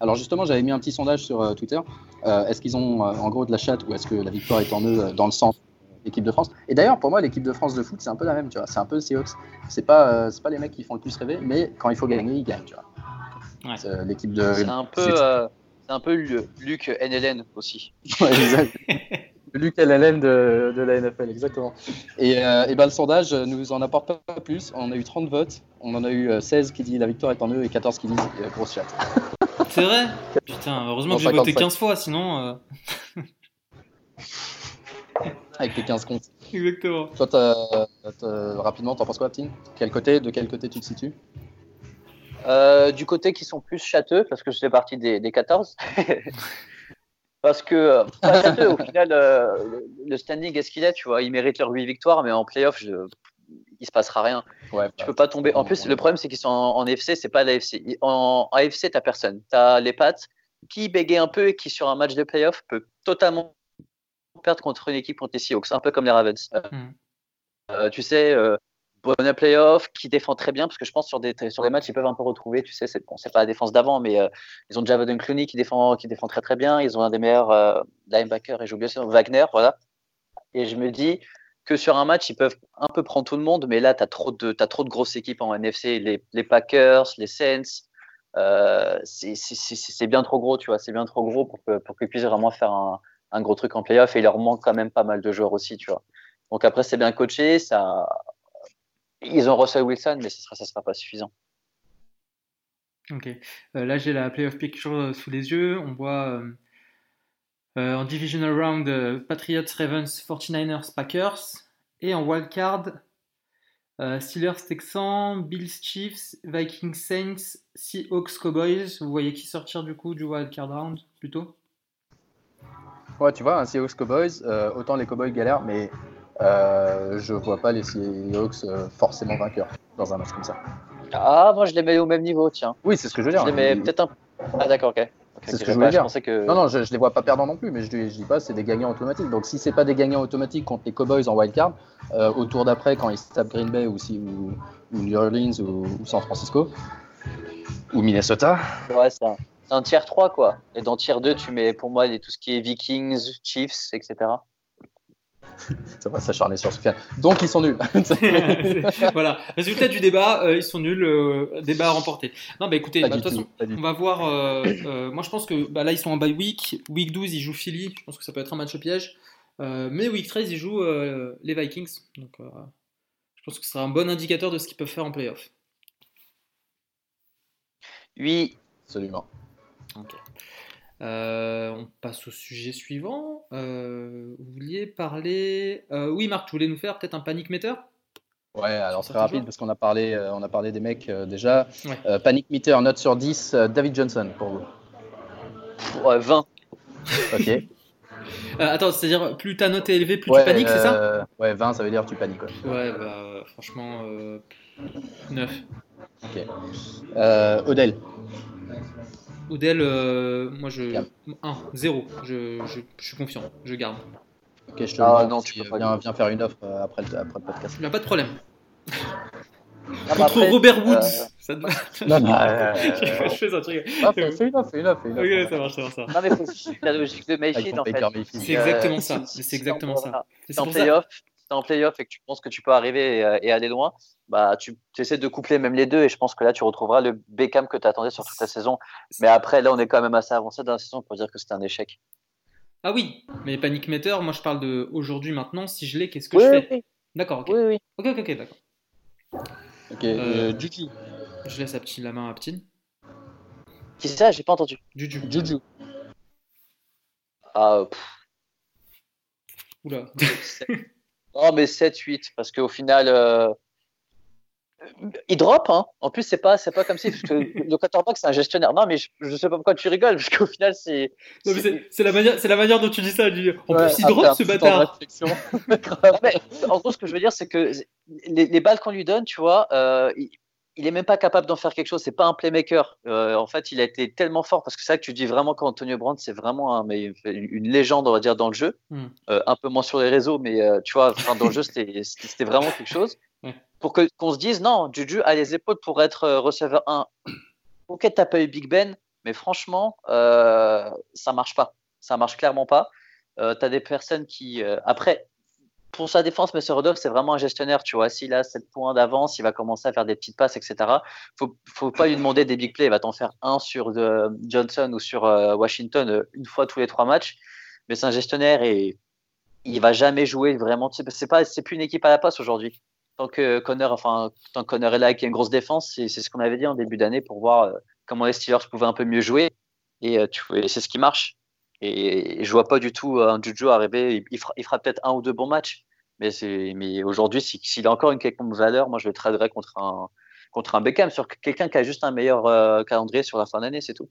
Alors justement, j'avais mis un petit sondage sur euh, Twitter. Euh, est-ce qu'ils ont en gros de la chatte ou est-ce que la victoire est en eux dans le sens l'équipe de France? Et d'ailleurs, pour moi, l'équipe de France de foot, c'est un peu la même, tu vois. C'est un peu Seahawks. C'est pas, c'est pas les mecs qui font le plus rêver, mais quand il faut gagner, ils gagnent, tu vois. L'équipe de. C'est un peu, c'est un peu Luc NLN aussi. ouais, exact. Luc LLN de, de, la NFL, exactement. Et, euh, et ben, le sondage nous en apporte pas plus. On a eu 30 votes. On en a eu 16 euh, qui disent la victoire est en eux et 14 qui disent euh, grosse chat. C'est vrai? Putain, heureusement que j'ai voté 15 fois, sinon. Avec les 15 comptes. Exactement. Toi, rapidement, t'en penses quoi, Tim? Quel côté, De quel côté tu te situes? Du côté qui sont plus châteux, parce que je fais partie des, des 14. Parce que, euh, au final, euh, le standing est ce qu'il est, tu vois? Ils méritent leur 8 victoires, mais en playoff, je, il se passera rien. Ouais, tu peux pas tomber. En plus, le problème, c'est qu'ils sont en, FC, c'est pas l'AFC. En, en AFC, t'as personne. T'as les Pats qui bégaye un peu et qui, sur un match de playoff, peut totalement perdre contre une équipe contre les Seahawks, un peu comme les Ravens. Hmm. Euh, tu sais, bonne playoff, qui défend très bien, parce que je pense sur des, sur des matchs, ils peuvent un peu retrouver, tu sais, c'est bon, pas la défense d'avant, mais euh, ils ont Javaden Clooney qui défend, qui défend très très bien, ils ont un des meilleurs euh, linebackers, et j'ai oublié Wagner, voilà. Et je me dis que sur un match, ils peuvent un peu prendre tout le monde, mais là, tu as, trop de, as trop de grosses équipes en NFC, les, Packers, les Saints, euh, c'est bien trop gros, tu vois, c'est bien trop gros pour, pour qu'ils puissent vraiment faire un, un gros truc en playoff, et il leur manque quand même pas mal de joueurs aussi, tu vois. Donc après, c'est bien coaché, ça, ils ont Russell Wilson, mais ce sera, ça sera pas suffisant. Ok. Euh, là, j'ai la playoff picture euh, sous les yeux. On voit euh, en divisional round Patriots, Ravens, 49ers, Packers. Et en wildcard, Steelers, Texans, Bills, Chiefs, Vikings, Saints, Seahawks, Cowboys. Vous voyez qui sortir du coup du wildcard round plutôt? Ouais, tu vois, un Seahawks, Cowboys, autant les Cowboys galèrent, mais euh, je vois pas les Seahawks euh, forcément vainqueurs dans un match comme ça. Ah, moi je les mets au même niveau, tiens. Oui, c'est ce que je veux dire. Je les mets peut-être un. Ah, d'accord, ok. c'est ce que je veux dire. Que... Non, non, je, je, les vois pas perdants non plus, mais je, je dis pas c'est des gagnants automatiques. Donc si c'est pas des gagnants automatiques contre les Cowboys en wildcard, euh, au tour d'après quand ils tapent Green Bay ou, si, ou, New Orleans ou, San Francisco ou Minnesota. Ouais, c'est un, un tiers 3 quoi. Et dans tiers 2, tu mets pour moi tout ce qui est Vikings, Chiefs, etc ça va s'acharner sur Sofiane. Donc ils sont nuls. voilà. Résultat du débat, euh, ils sont nuls. Euh, débat remporté. Non, bah écoutez, bah, de toute façon, on va voir. Euh, moi, je pense que bah, là, ils sont en bye week. Week 12, ils jouent Philly. Je pense que ça peut être un match piège. mais week 13, ils jouent les Vikings. Donc, je pense que ce sera un bon indicateur de ce qu'ils peuvent faire en playoff. Oui. Absolument. On passe au sujet suivant. euh, vous vouliez parler. euh, oui, Marc, tu voulais nous faire peut-être un panic meter? Ouais, alors très rapide parce qu'on a parlé, euh, on a parlé des mecs euh, déjà. Ouais. Euh, Panic Meter, note sur 10, euh, David Johnson pour vous. Ouais, 20. Ok. Euh, Attends, c'est-à-dire plus ta note est élevée, plus Ouais, tu paniques, c'est ça? euh, Ouais, 20, ça veut dire tu paniques. ouais. Ouais, bah euh, franchement, euh, 9. Ok. Euh, Odell. Odell, euh, moi je. Garde. 1, 0. Je, je, je suis confiant, je garde. Ok, je te Ah, non, tu peux euh, pas viens, faire une offre euh, après le, après le podcast. Il n'y a pas de problème. Ah, bah, Contre après, Robert Woods. euh, Ça te va Non, non. Je fais ça, tu rigoles. Ah, fais, une offre, fais une offre. Une offre. Ok, ça marche, ça marche. ça marche. Non, mais faut suivre la logique de Mayfield en fait. C'est Euh, exactement ça. C'est exactement ça. c'est pour ça. En playoff et que tu penses que tu peux arriver et, et aller loin, bah tu essaies de coupler même les deux et je pense que là tu retrouveras le Beckham que tu attendais sur toute la saison. Mais après là on est quand même assez avancé dans la saison pour dire que c'était un échec. Ah oui, mais Panic Meter, moi je parle de aujourd'hui, maintenant. Si je l'ai, qu'est-ce que Oui, je fais oui, D'accord, ok. oui, oui. Ok, ok, ok, d'accord. Ok, Euh, euh, Juju. Je laisse à petit, la main à Ptine. Qui c'est ça? J'ai pas entendu. Juju. Juju. Ah, pff, Oula. non mais 7-8 parce qu'au final euh, il drop hein. En plus c'est pas c'est pas comme si parce que le quarterback c'est un gestionnaire. Non mais je, je sais pas pourquoi tu rigoles parce qu'au final c'est Non, mais c'est- la, manière- c'est la manière dont tu dis ça. du- En Ouais, plus, il drop ce bâtard. réflexion. Non, mais, en gros, ce que je veux dire, c'est que les, les balles qu'on lui donne, tu vois, euh, il, est même pas capable d'en faire quelque chose. C'est pas un playmaker. Euh, en fait, il a été tellement fort parce que c'est vrai que tu dis vraiment qu'Antonio Brown, c'est vraiment un- mais une légende, on va dire, dans le jeu. Hmm. Euh, un peu moins sur les réseaux, mais euh, tu vois, dans le jeu, c'était vraiment quelque chose. Ouais. Pour que qu'on se dise, non, Juju a les épaules pour être receveur 1. Ok, t'as pas eu Big Ben, mais franchement, ça marche pas. Ça marche clairement pas. Euh, t'as des personnes qui, après, pour sa défense, M. Rodolphe, c'est vraiment un gestionnaire. Tu vois, s'il a 7 points d'avance, il va commencer à faire des petites passes, etc. Faut, faut pas lui demander des big plays. Il va t'en faire un sur euh, Johnson ou sur euh, Washington euh, une fois tous les trois matchs. Mais c'est un gestionnaire et il va jamais jouer vraiment. C'est pas, c'est plus une équipe à la passe aujourd'hui. Tant que Connor, enfin, tant que est là et qu'il y a une grosse défense, c'est ce qu'on avait dit en début d'année pour voir comment les Steelers pouvaient un peu mieux jouer. Et, et c'est ce qui marche. Et, et je vois pas du tout un Juju arriver. Il, il fera, il fera peut-être un ou deux bons matchs. Mais, aujourd'hui, si- s'il a encore une quelconque valeur, moi je le traderais contre un, contre un Beckham, sur quelqu'un qui a juste un meilleur euh, calendrier sur la fin d'année, c'est tout.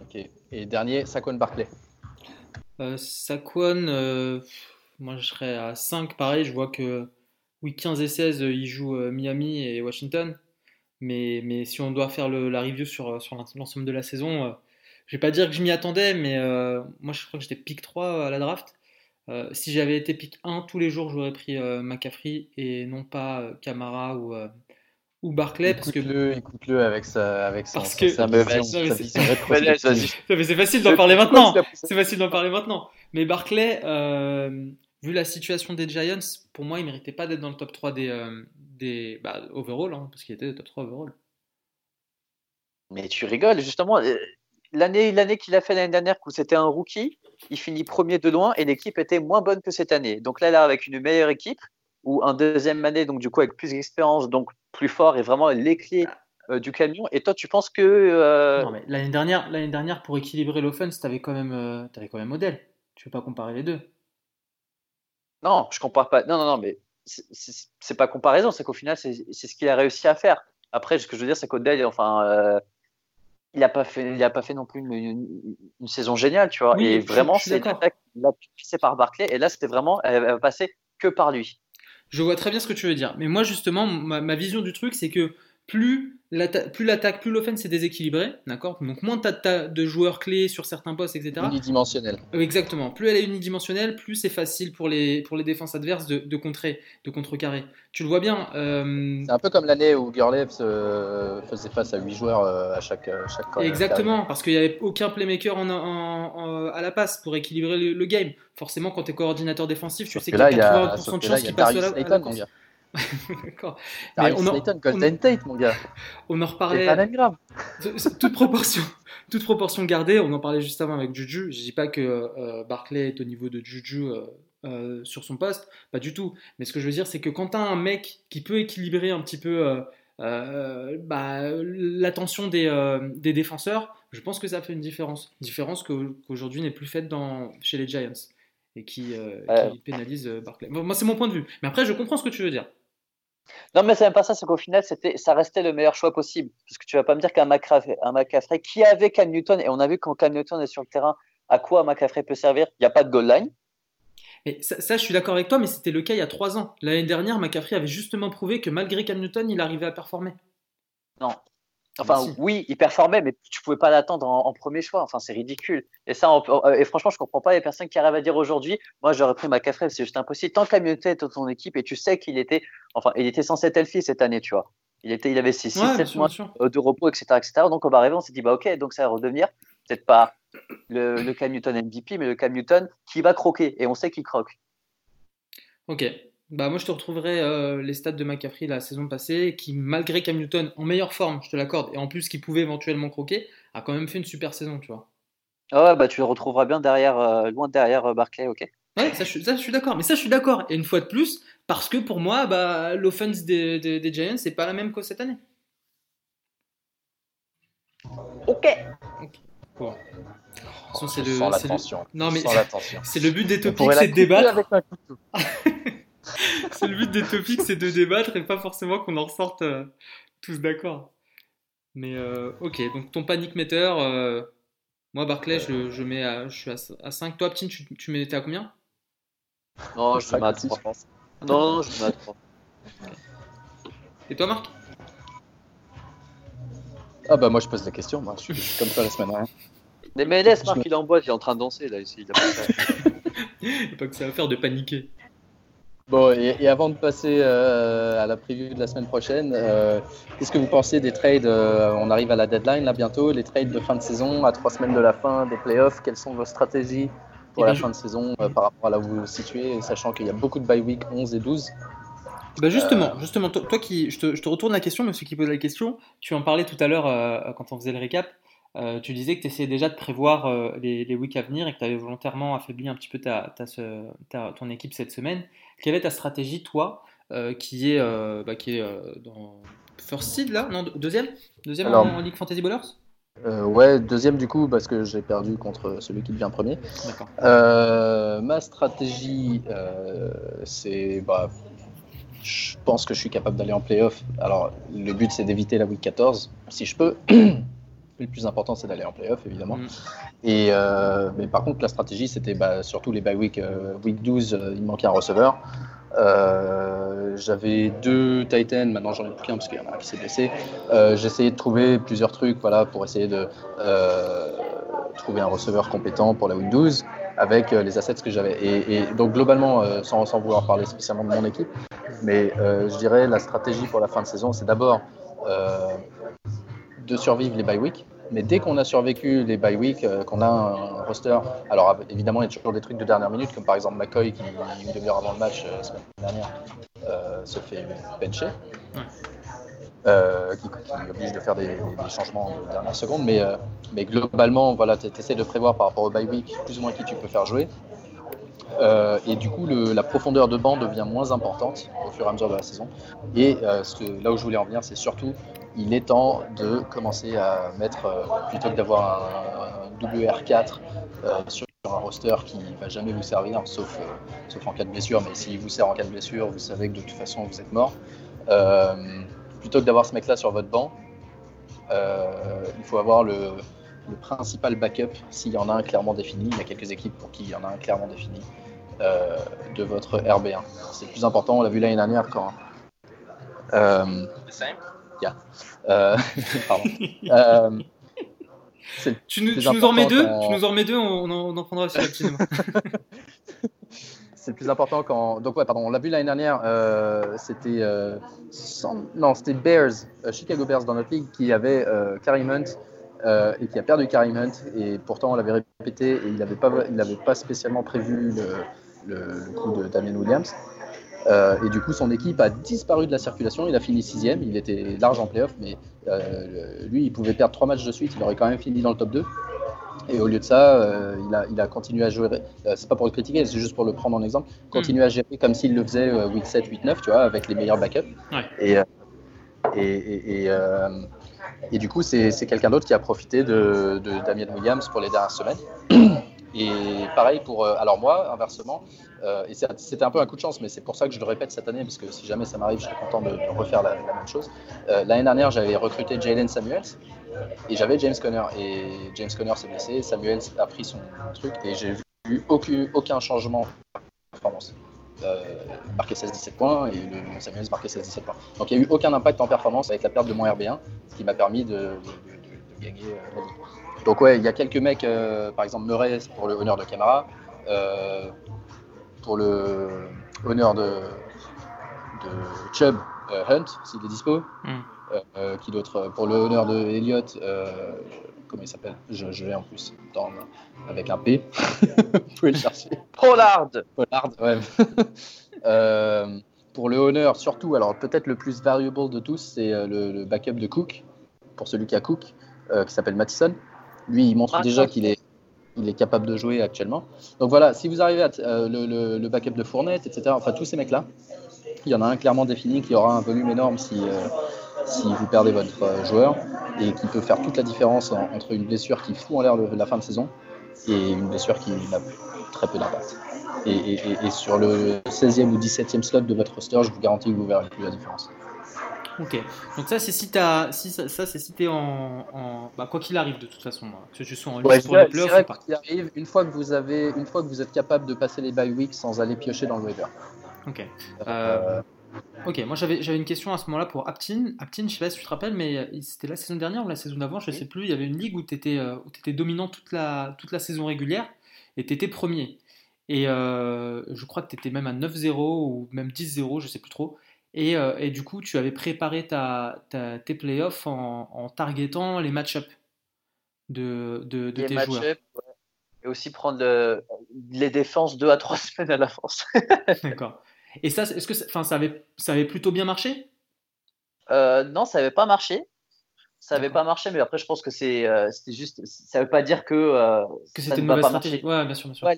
Ok. Et dernier, Saquon Barclay. Euh, Saquon, euh, moi je serais à 5, pareil. Je vois que oui, 15 et 16, euh, il joue euh, Miami et Washington. Mais, mais si on doit faire le- la review sur, sur l'ensemble de la saison, euh, je vais pas dire que je m'y attendais, mais euh, moi je crois que j'étais pick 3 à la draft. Euh, si j'avais été pick 1 tous les jours, j'aurais pris euh, McCaffrey et non pas euh, Camara ou, euh, ou Barclay. Parce que Écoute-le, écoute-le avec sa, avec son, Parce que- sa, c'est- facile d'en parler maintenant. C'est facile d'en parler maintenant. Mais Barclay, euh, vu la situation des Giants, pour moi, il méritait pas d'être dans le top 3 des, euh, des bah, overall, hein, parce qu'il était top 3 overall. Mais tu rigoles, justement. L'année, l'année qu'il a fait l'année dernière, où c'était un rookie, il finit premier de loin et l'équipe était moins bonne que cette année. Donc là, là, avec une meilleure équipe, ou un deuxième année, donc du coup avec plus d'expérience, donc plus fort et vraiment les clés euh, du camion. Et toi, tu penses que euh, Non, mais l'année dernière, l'année dernière, pour équilibrer l'offense, t'avais quand même, euh, t'avais quand même modèle. Tu veux pas comparer les deux. non, je compare pas. Non, non, non, mais c'est- c'est c'est pas comparaison, c'est qu'au final, c'est c'est ce qu'il a réussi à faire. Après, ce que je veux dire, c'est qu'Odell, enfin, euh, il a pas fait, il a pas fait non plus une, une- une saison géniale, tu vois. Oui, et vraiment, c'est là, c'est par Barclay. Et là, c'était vraiment, elle, elle va passer que par lui. Je vois très bien ce que tu veux dire. Mais moi, justement, ma, ma vision du truc, c'est que plus l'atta- plus l'attaque, plus l'offense est déséquilibrée, d'accord? Donc moins t'as de joueurs clés sur certains postes, etc. Unidimensionnel. Exactement. Plus elle est unidimensionnelle, plus c'est facile pour les, pour les défenses adverses de, de contrer, de contrecarrer. Tu le vois bien. euh, C'est un peu comme l'année où Gurley euh, faisait face à 8 joueurs euh, à chaque, euh, chaque. Exactement, parce qu'il n'y avait aucun playmaker en, en- en- à la passe pour équilibrer le, le game. Forcément, quand tu es coordinateur défensif, tu sais que qu'il y a là, il y a, 80% sauf de chances qu'il passe à la, à la D'accord. On en- Slayton, Golden Tate, mon gars. On en C'est reparlait. toute proportion, toute proportion gardée, on en parlait juste avant avec Juju. Je dis pas que euh, Barclay est au niveau de Juju euh, euh, sur son poste, pas du tout. Mais ce que je veux dire, c'est que quand tu as un mec qui peut équilibrer un petit peu euh, bah, l'attention des, des défenseurs, je pense que ça fait une différence. Une différence qu'aujourd'hui n'est plus faite dans, chez les Giants et qui, qui pénalise Barclay. Moi, c'est mon point de vue. Mais après, je comprends ce que tu veux dire. Non, mais c'est même pas ça, c'est qu'au final, c'était, ça restait le meilleur choix possible. Parce que tu vas pas me dire qu'un McCaffrey, un McCaffrey qui avait Cam Newton, et on a vu quand Cam Newton est sur le terrain, à quoi McCaffrey peut servir Il n'y a pas de goal line. Et ça, je suis d'accord avec toi, mais c'était le cas il y a trois ans. L'année dernière, McCaffrey avait justement prouvé que malgré Cam Newton, il arrivait à performer. Non, Enfin, oui, il performait, mais tu pouvais pas l'attendre en, premier choix. Enfin, c'est ridicule. Et ça, et franchement, je comprends pas les personnes qui arrivent à dire aujourd'hui, moi, j'aurais pris McCaffrey, c'est juste impossible. Tant qu'Amioté est dans ton équipe et tu sais qu'il était, enfin, il était censé être healthy cette année, tu vois. Il était, il avait 6, 7 mois de repos, etc., etc. Donc, on va arriver, on s'est dit, bah, ok, donc ça va redevenir peut-être pas le, le Cam Newton MVP, mais le Cam Newton qui va croquer. Et on sait qu'il croque. Ok. Bah moi je te retrouverai euh, les stats de McCaffrey la saison passée, qui malgré Cam Newton en meilleure forme, je te l'accorde, et en plus qui pouvait éventuellement croquer, a quand même fait une super saison, tu vois. Ah ouais, bah tu le retrouveras bien derrière, euh, loin derrière euh, Barclay, ok. Ouais, ça je, suis d'accord, mais ça je suis d'accord. Et une fois de plus, parce que pour moi, bah, l'offense des, des, Giants, c'est pas la même que cette année. Ok. Bon. c'est le, l'attention. Non mais c'est le but des topics, c'est de débattre. c'est le but des topics, c'est de débattre et pas forcément qu'on en ressorte euh, tous d'accord. Mais euh, ok, donc ton panic meter, euh, moi Barclay, je, je, mets à, je suis à, 5. Toi, Ptine, tu, tu mettais à combien? Non, je mets à 3. Non, non, je mets à 3. Et toi, Marc? Ah bah moi je pose la question, moi je suis, comme ça la semaine dernière. Mais, mais laisse Marc, il est en boîte, il est en train de danser là, ici. Il a pas, pas que ça va faire de paniquer. Bon, et, avant de passer euh, à la preview de la semaine prochaine, euh, qu'est-ce que vous pensez des trades euh, On arrive à la deadline là bientôt, les trades de fin de saison, à trois semaines de la fin des playoffs. Quelles sont vos stratégies pour la fin de saison par rapport à là où vous vous situez, sachant qu'il y a beaucoup de bye week 11 et 12 bah justement, justement, toi, qui, je te, je te, retourne la question, monsieur qui pose la question, tu en parlais tout à l'heure quand on faisait le récap. Euh, tu disais que tu essayais déjà de prévoir euh, les, les, weeks à venir et que tu avais volontairement affaibli un petit peu ta, ta, ton équipe cette semaine. Quelle est ta stratégie, toi, euh, qui est, bah, qui est dans First Seed là? Non, deuxième? Deuxième en, League Fantasy Bowlers? ouais, deuxième du coup parce que j'ai perdu contre celui qui devient premier. ma stratégie, c'est bah, je pense que je suis capable d'aller en playoff. Alors le but c'est d'éviter la week 14 si je peux. le plus important, c'est d'aller en playoff, évidemment. Mm. Et, euh, mais par contre, la stratégie, c'était bah, surtout les bye week. Euh, week 12, euh, il manquait un receveur. J'avais deux Titans, maintenant j'en ai plus qu'un parce qu'il y en a un qui s'est blessé. Essayé de trouver plusieurs trucs voilà, pour essayer de trouver un receveur compétent pour la week 12 avec les assets que j'avais. Et, donc globalement, sans, sans, vouloir parler spécialement de mon équipe, mais je dirais la stratégie pour la fin de saison, c'est d'abord de survivre les bye week. Mais dès qu'on a survécu les bye week, euh, qu'on a un roster, alors évidemment il y a toujours des trucs de dernière minute, comme par exemple McCoy qui une demi-heure avant le match euh, la semaine dernière euh, se fait bencher, qui, qui, oblige de faire des, changements de dernière seconde. Mais, mais globalement, voilà, tu essaies de prévoir par rapport au bye week plus ou moins qui tu peux faire jouer. et du coup, le, la profondeur de banc devient moins importante au fur et à mesure de la saison. Et là où je voulais en venir, c'est surtout il est temps de commencer à mettre, euh, plutôt que d'avoir un, WR4 euh, sur un roster qui ne va jamais vous servir, sauf, euh, sauf en cas de blessure, mais s'il vous sert en cas de blessure, vous savez que de toute façon vous êtes mort. plutôt que d'avoir ce mec-là sur votre banc, il faut avoir le, principal backup s'il y en a un clairement défini. Il y a quelques équipes pour qui il y en a un clairement défini de votre RB1. C'est plus important, on l'a vu l'année dernière quand. Euh, euh, euh, tu, nous, en mets deux Tu nous en mets deux, on, en prendra sur c'est le plus important quand. Donc, ouais, pardon, on l'a vu l'année dernière, euh, c'était. Non, c'était Bears, Chicago Bears dans notre ligue, qui avait Carrie Hunt et qui a perdu Carrie Hunt. Et pourtant, on l'avait répété et il n'avait pas, il pas spécialement prévu le, le coup de Damien Williams. Euh, et du coup, son équipe a disparu de la circulation. Il a fini sixième. Il était large en playoff, mais euh, lui, il pouvait perdre trois matchs de suite. Il aurait quand même fini dans le top 2. Et au lieu de ça, euh, il, a, il, a, continué à jouer. c'est pas pour le critiquer, c'est juste pour le prendre en exemple. Continuer à gérer comme s'il le faisait week 7, week 9, tu vois, avec les meilleurs backups. Et, et, et, Et du coup, c'est quelqu'un d'autre qui a profité de, de, Damien Williams pour les dernières semaines. Et pareil pour. Alors, moi, inversement, euh, et c'était un peu un coup de chance, mais c'est pour ça que je le répète cette année, parce que si jamais ça m'arrive, je serais content de, refaire la, même chose. Euh, l'année dernière, j'avais recruté Jalen Samuels et j'avais James Conner. Et James Conner s'est blessé, Samuels a pris son truc et j'ai vu aucun, aucun changement de performance. Euh, marqué 16-17 points et Samuels marqué 16-17 points. Donc il n'y a eu aucun impact en performance avec la perte de mon RB1, ce qui m'a permis de, gagner euh, Donc ouais, il y a quelques mecs, par exemple Murray pour le honneur de Camara, pour le honneur de, de Chubb, Hunt, s'il est dispo. Mm. qui d'autre Pour le honneur de Elliott, comment il s'appelle? Je, je l'ai en plus, dans, avec un P. Vous pouvez le chercher. Pollard Pollard, ouais. euh, pour le honneur, surtout, alors peut-être le plus variable de tous, c'est euh, le, backup de Cook, pour celui qui a Cook, euh, qui s'appelle Mattison. Lui, il montre ah, déjà qu'il est, il est capable de jouer actuellement. Donc voilà, si vous arrivez à euh, le, backup de Fournette, etc., enfin tous ces mecs-là, il y en a un clairement défini qui aura un volume énorme si, si vous perdez votre euh, joueur et qui peut faire toute la différence entre une blessure qui fout en l'air la fin de saison et une blessure qui n'a très peu d'impact. Et, sur le 16e ou 17e slot de votre roster, je vous garantis que vous verrez plus la différence. Ok, donc ça c'est si t'as, si ça, c'est si t'es en, en bah, quoi qu'il arrive de toute façon, que tu sois en lice pour les playoffs. Quoi qu'il arrive, une fois que vous avez, une fois que vous êtes capable de passer les bye weeks sans aller piocher dans le waiver. Ok. Euh, euh Ok, moi j'avais une question à ce moment-là pour Aptin. Aptin, je sais pas si tu te rappelles, mais c'était la saison dernière ou la saison d'avant, je sais plus. Il y avait une ligue où tu étais, euh, étais, dominant toute la, toute la saison régulière et tu étais premier. Et euh, je crois que tu étais même à 9-0 ou même 10-0, je sais plus trop. Et, et, du coup, tu avais préparé ta, ta tes playoffs en, en, targetant les match-up de, de, de tes joueurs. Et aussi prendre les défenses 2 à 3 semaines à l'avance. D'accord. Et ça, est-ce que ça, ça, avait, ça avait plutôt bien marché? Euh, Non, ça n'avait pas marché. Ça n'avait pas marché, mais après, je pense que c'est, euh, c'était juste. Ça ne veut pas dire que. Euh, que c'était une mauvaise stratégie. Ouais, bien sûr, bien sûr.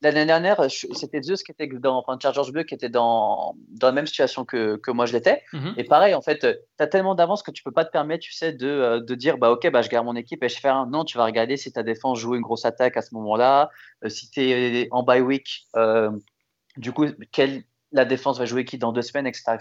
l'année dernière, c'était Zeus qui était dans. Enfin, Chargers Bleu qui était dans, dans la même situation que, que moi je l'étais. Mhm. Et pareil, en fait, tu as tellement d'avance que tu peux pas te permettre, tu sais, de, de dire bah, Ok, bah, je garde mon équipe et je fais un. Non, tu vas regarder si ta défense joue une grosse attaque à ce moment-là. si tu es en bye week, du coup, quel la défense va jouer qui dans deux semaines, etc.,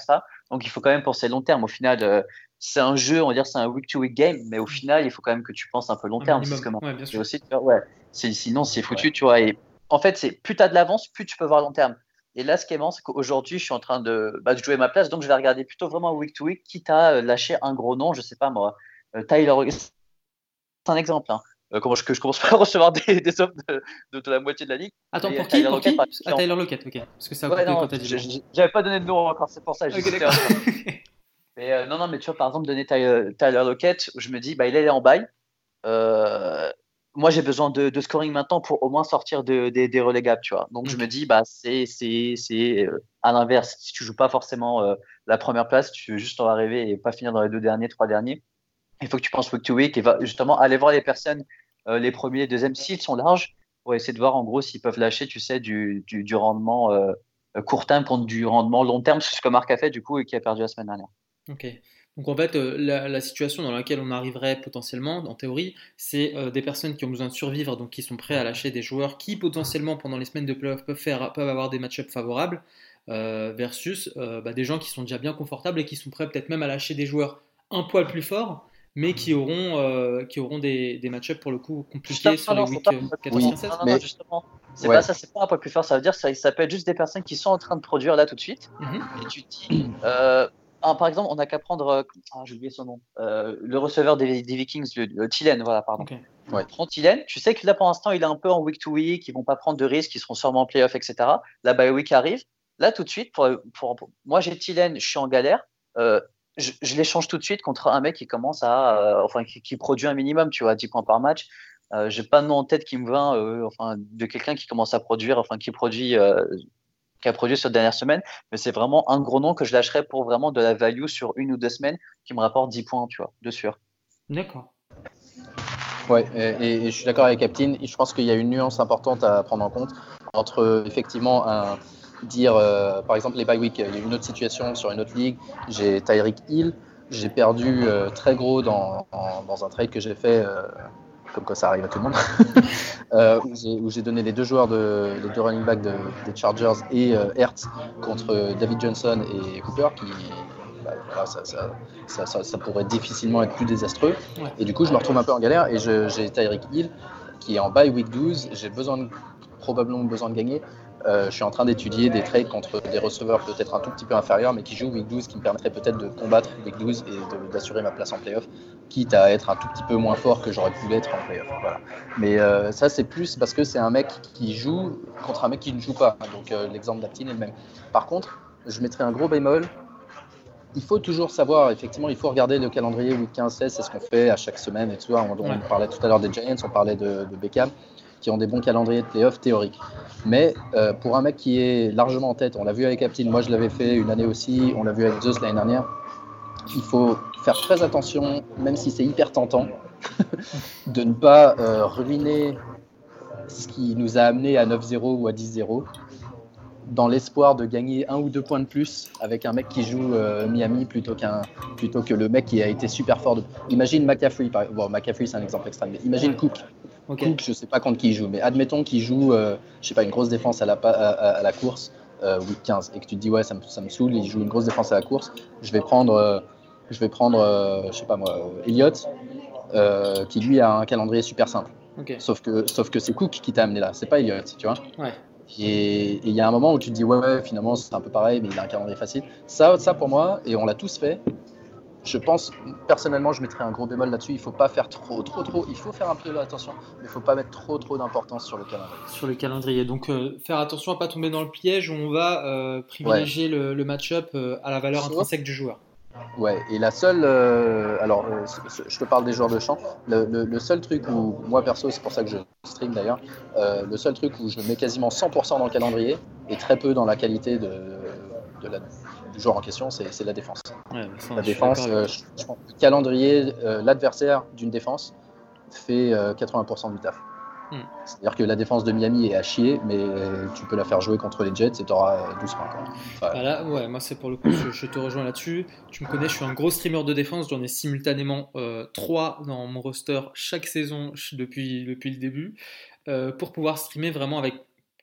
Donc il faut quand même penser long terme. Au final, euh, c'est un jeu, on va dire, c'est un week-to-week game, mais au final, il faut quand même que tu penses un peu long terme. Ouais, bien sûr. Aussi, ouais, sinon, c'est foutu, tu vois. Et en fait, c'est plus tu as de l'avance, plus tu peux voir long terme. Et là, ce qui est marrant, c'est qu'aujourd'hui, je suis en train de, bah, jouer ma place, donc je vais regarder plutôt vraiment week-to-week, quitte à euh, lâcher un gros nom, je sais pas moi, euh, Tyler. C'est un exemple. Hein. Euh, comment je, que je commence pas à recevoir des, des offres de, de, la moitié de la ligue. Attends, pour qui, pour qui ah, Tyler Lockett, ok. Parce que ça ouais, non, quand dit. J'avais pas donné de nom encore, c'est pour ça. mais euh, non, non, mais tu vois, par exemple, donner Tyler, Tyler Lockett, je me dis, bah, il est en bail. Euh, moi, j'ai besoin de, de, scoring maintenant pour au moins sortir de, des relégables, tu vois. Donc, je me dis, bah, c'est à l'inverse. Si tu joues pas forcément la première place, tu veux juste en arriver et pas finir dans les deux derniers, trois derniers. Il faut que tu penses week to week et va justement aller voir les personnes euh, les premiers, deuxièmes, s'ils sont larges, pour essayer de voir en gros s'ils peuvent lâcher, tu sais, du, du, rendement euh, court terme contre du rendement long terme, ce que Marc a fait du coup et qui a perdu la semaine dernière. Ok. Donc en fait, euh, la, situation dans laquelle on arriverait potentiellement, en théorie, c'est des personnes qui ont besoin de survivre, donc qui sont prêts à lâcher des joueurs qui potentiellement pendant les semaines de playoff peuvent, faire, peuvent avoir des match-ups favorables, versus bah, des gens qui sont déjà bien confortables et qui sont prêts peut-être même à lâcher des joueurs un poil plus forts mais qui auront, euh, qui auront des, des match-ups pour le coup compliqués sur les week 96. Non, non, justement. C'est pas ça, c'est pas un peu plus fort. Ça veut dire ça, ça peut être juste des personnes qui sont en train de produire là tout de suite. Mhm. Et tu te dis, euh, par exemple, on n'a qu'à prendre, euh, ah, j'ai oublié son nom, euh, le receveur des, des Vikings, le, Tilen, voilà, pardon. Okay. Ouais. Prends Tilen. Tu sais que là pour l'instant, il est un peu en week to week, ils vont pas prendre de risques, ils seront sûrement en playoff, etc. La bye week arrive. Là tout de suite, pour, pour, moi j'ai Tilen, je suis en galère. Euh, je, je l'échange tout de suite contre un mec qui commence à, euh, enfin, qui, produit un minimum, tu vois, 10 points par match. Euh, j'ai pas de nom en tête qui me vient, euh, enfin, de quelqu'un qui commence à produire, enfin, qui produit, euh, qui a produit sur la dernière semaine, mais c'est vraiment un gros nom que je lâcherais pour vraiment de la value sur une ou deux semaines qui me rapporte 10 points, tu vois, de sûr. D'accord. Ouais, et, et, je suis d'accord avec Captain. Je pense qu'il y a une nuance importante à prendre en compte entre effectivement un, dire, euh, par exemple, les bye week, il y a une autre situation sur une autre ligue. J'ai Tyreek Hill. j'ai perdu très gros dans, dans, un trade que j'ai fait comme quoi ça arrive à tout le monde, euh, où j'ai donné les deux joueurs, de, les deux running backs des Chargers et euh, Hertz contre David Johnson et Cooper, qui bah, ça, ça, pourrait difficilement être plus désastreux. Et du coup, je me retrouve un peu en galère et j'ai Tyreek Hill qui est en bye week 12. J'ai besoin probablement besoin de gagner. Euh, je suis en train d'étudier des trades contre des receveurs peut-être un tout petit peu inférieurs, mais qui jouent Week 12, qui me permettrait peut-être de combattre Week 12 et d'assurer ma place en playoff, quitte à être un tout petit peu moins fort que j'aurais pu l'être en playoff. Voilà. Mais euh, ça, c'est plus parce que c'est un mec qui joue contre un mec qui ne joue pas. Donc euh, l'exemple d'Aptine est le même. Par contre, je mettrais un gros bémol. Il faut toujours savoir, effectivement, il faut regarder le calendrier Week 15-16, c'est ce qu'on fait à chaque semaine et tout. On, on parlait tout à l'heure des Giants, on parlait de, de Beckham qui ont des bons calendriers de playoff théoriques. Mais euh, pour un mec qui est largement en tête, on l'a vu avec Captain, moi je l'avais fait une année aussi, on l'a vu avec Zeus l'année dernière, il faut faire très attention, même si c'est hyper tentant, de ne pas euh, ruiner ce qui nous a amené à 9-0 ou à 10-0 dans l'espoir de gagner un ou deux points de plus avec un mec qui joue euh, Miami plutôt, plutôt que le mec qui a été super fort. Imagine McCaffrey, bon McCaffrey c'est un exemple extrême, mais imagine Cook. Cook, je sais pas contre qui il joue, mais admettons qu'il joue, euh, je sais pas, une grosse défense à la, à, la course, euh, week 15, et que tu te dis ouais ça me, ça me, saoule, il joue une grosse défense à la course, je vais prendre, euh, je vais prendre, je sais pas moi, Elliott, qui lui a un calendrier super simple. Sauf que, sauf que c'est Cook qui t'a amené là, c'est pas Elliott, tu vois. Ouais. Et il y a un moment où tu te dis, ouais, finalement, c'est un peu pareil, mais il a un calendrier facile. Ça, ça pour moi, et on l'a tous fait, je pense, personnellement, je mettrais un gros bémol là-dessus. Il faut pas faire trop, trop, trop. Il faut faire un peu attention, mais il faut pas mettre trop, trop d'importance sur le calendrier. Sur le calendrier. Donc, euh, faire attention à pas tomber dans le piège où on va euh, privilégier le, match-up euh, à la valeur intrinsèque du joueur. Ouais, et la seule. alors, je te parle des joueurs de champ. Le, seul truc où, moi perso, c'est pour ça que je stream d'ailleurs, le seul truc où je mets quasiment 100% dans le calendrier et très peu dans la qualité de, de la du joueur en question, c'est la défense. la défense, euh, le calendrier, euh, l'adversaire d'une défense fait 80% euh, du taf. Hmm. C'est-à-dire que la défense de Miami est à chier, mais tu peux la faire jouer contre les Jets et tu auras 12 points. Bah ouais, moi c'est pour le coup, je, te rejoins là-dessus. Tu me connais, je suis un gros streamer de défense, j'en ai simultanément 3 dans mon roster chaque saison depuis, depuis le début, pour pouvoir streamer vraiment avec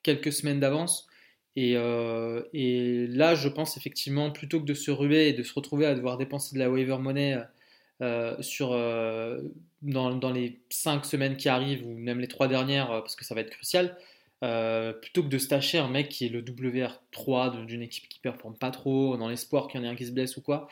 quelques semaines d'avance. Euh, et, là, je pense effectivement, plutôt que de se ruer et de se retrouver à devoir dépenser de la waiver money euh, euh, dans, les 5 semaines qui arrivent, ou même les 3 dernières, parce que ça va être crucial, plutôt que de se tâcher un mec qui est le WR3 d'une équipe qui performe pas trop, dans l'espoir qu'il y en ait un qui se blesse ou quoi,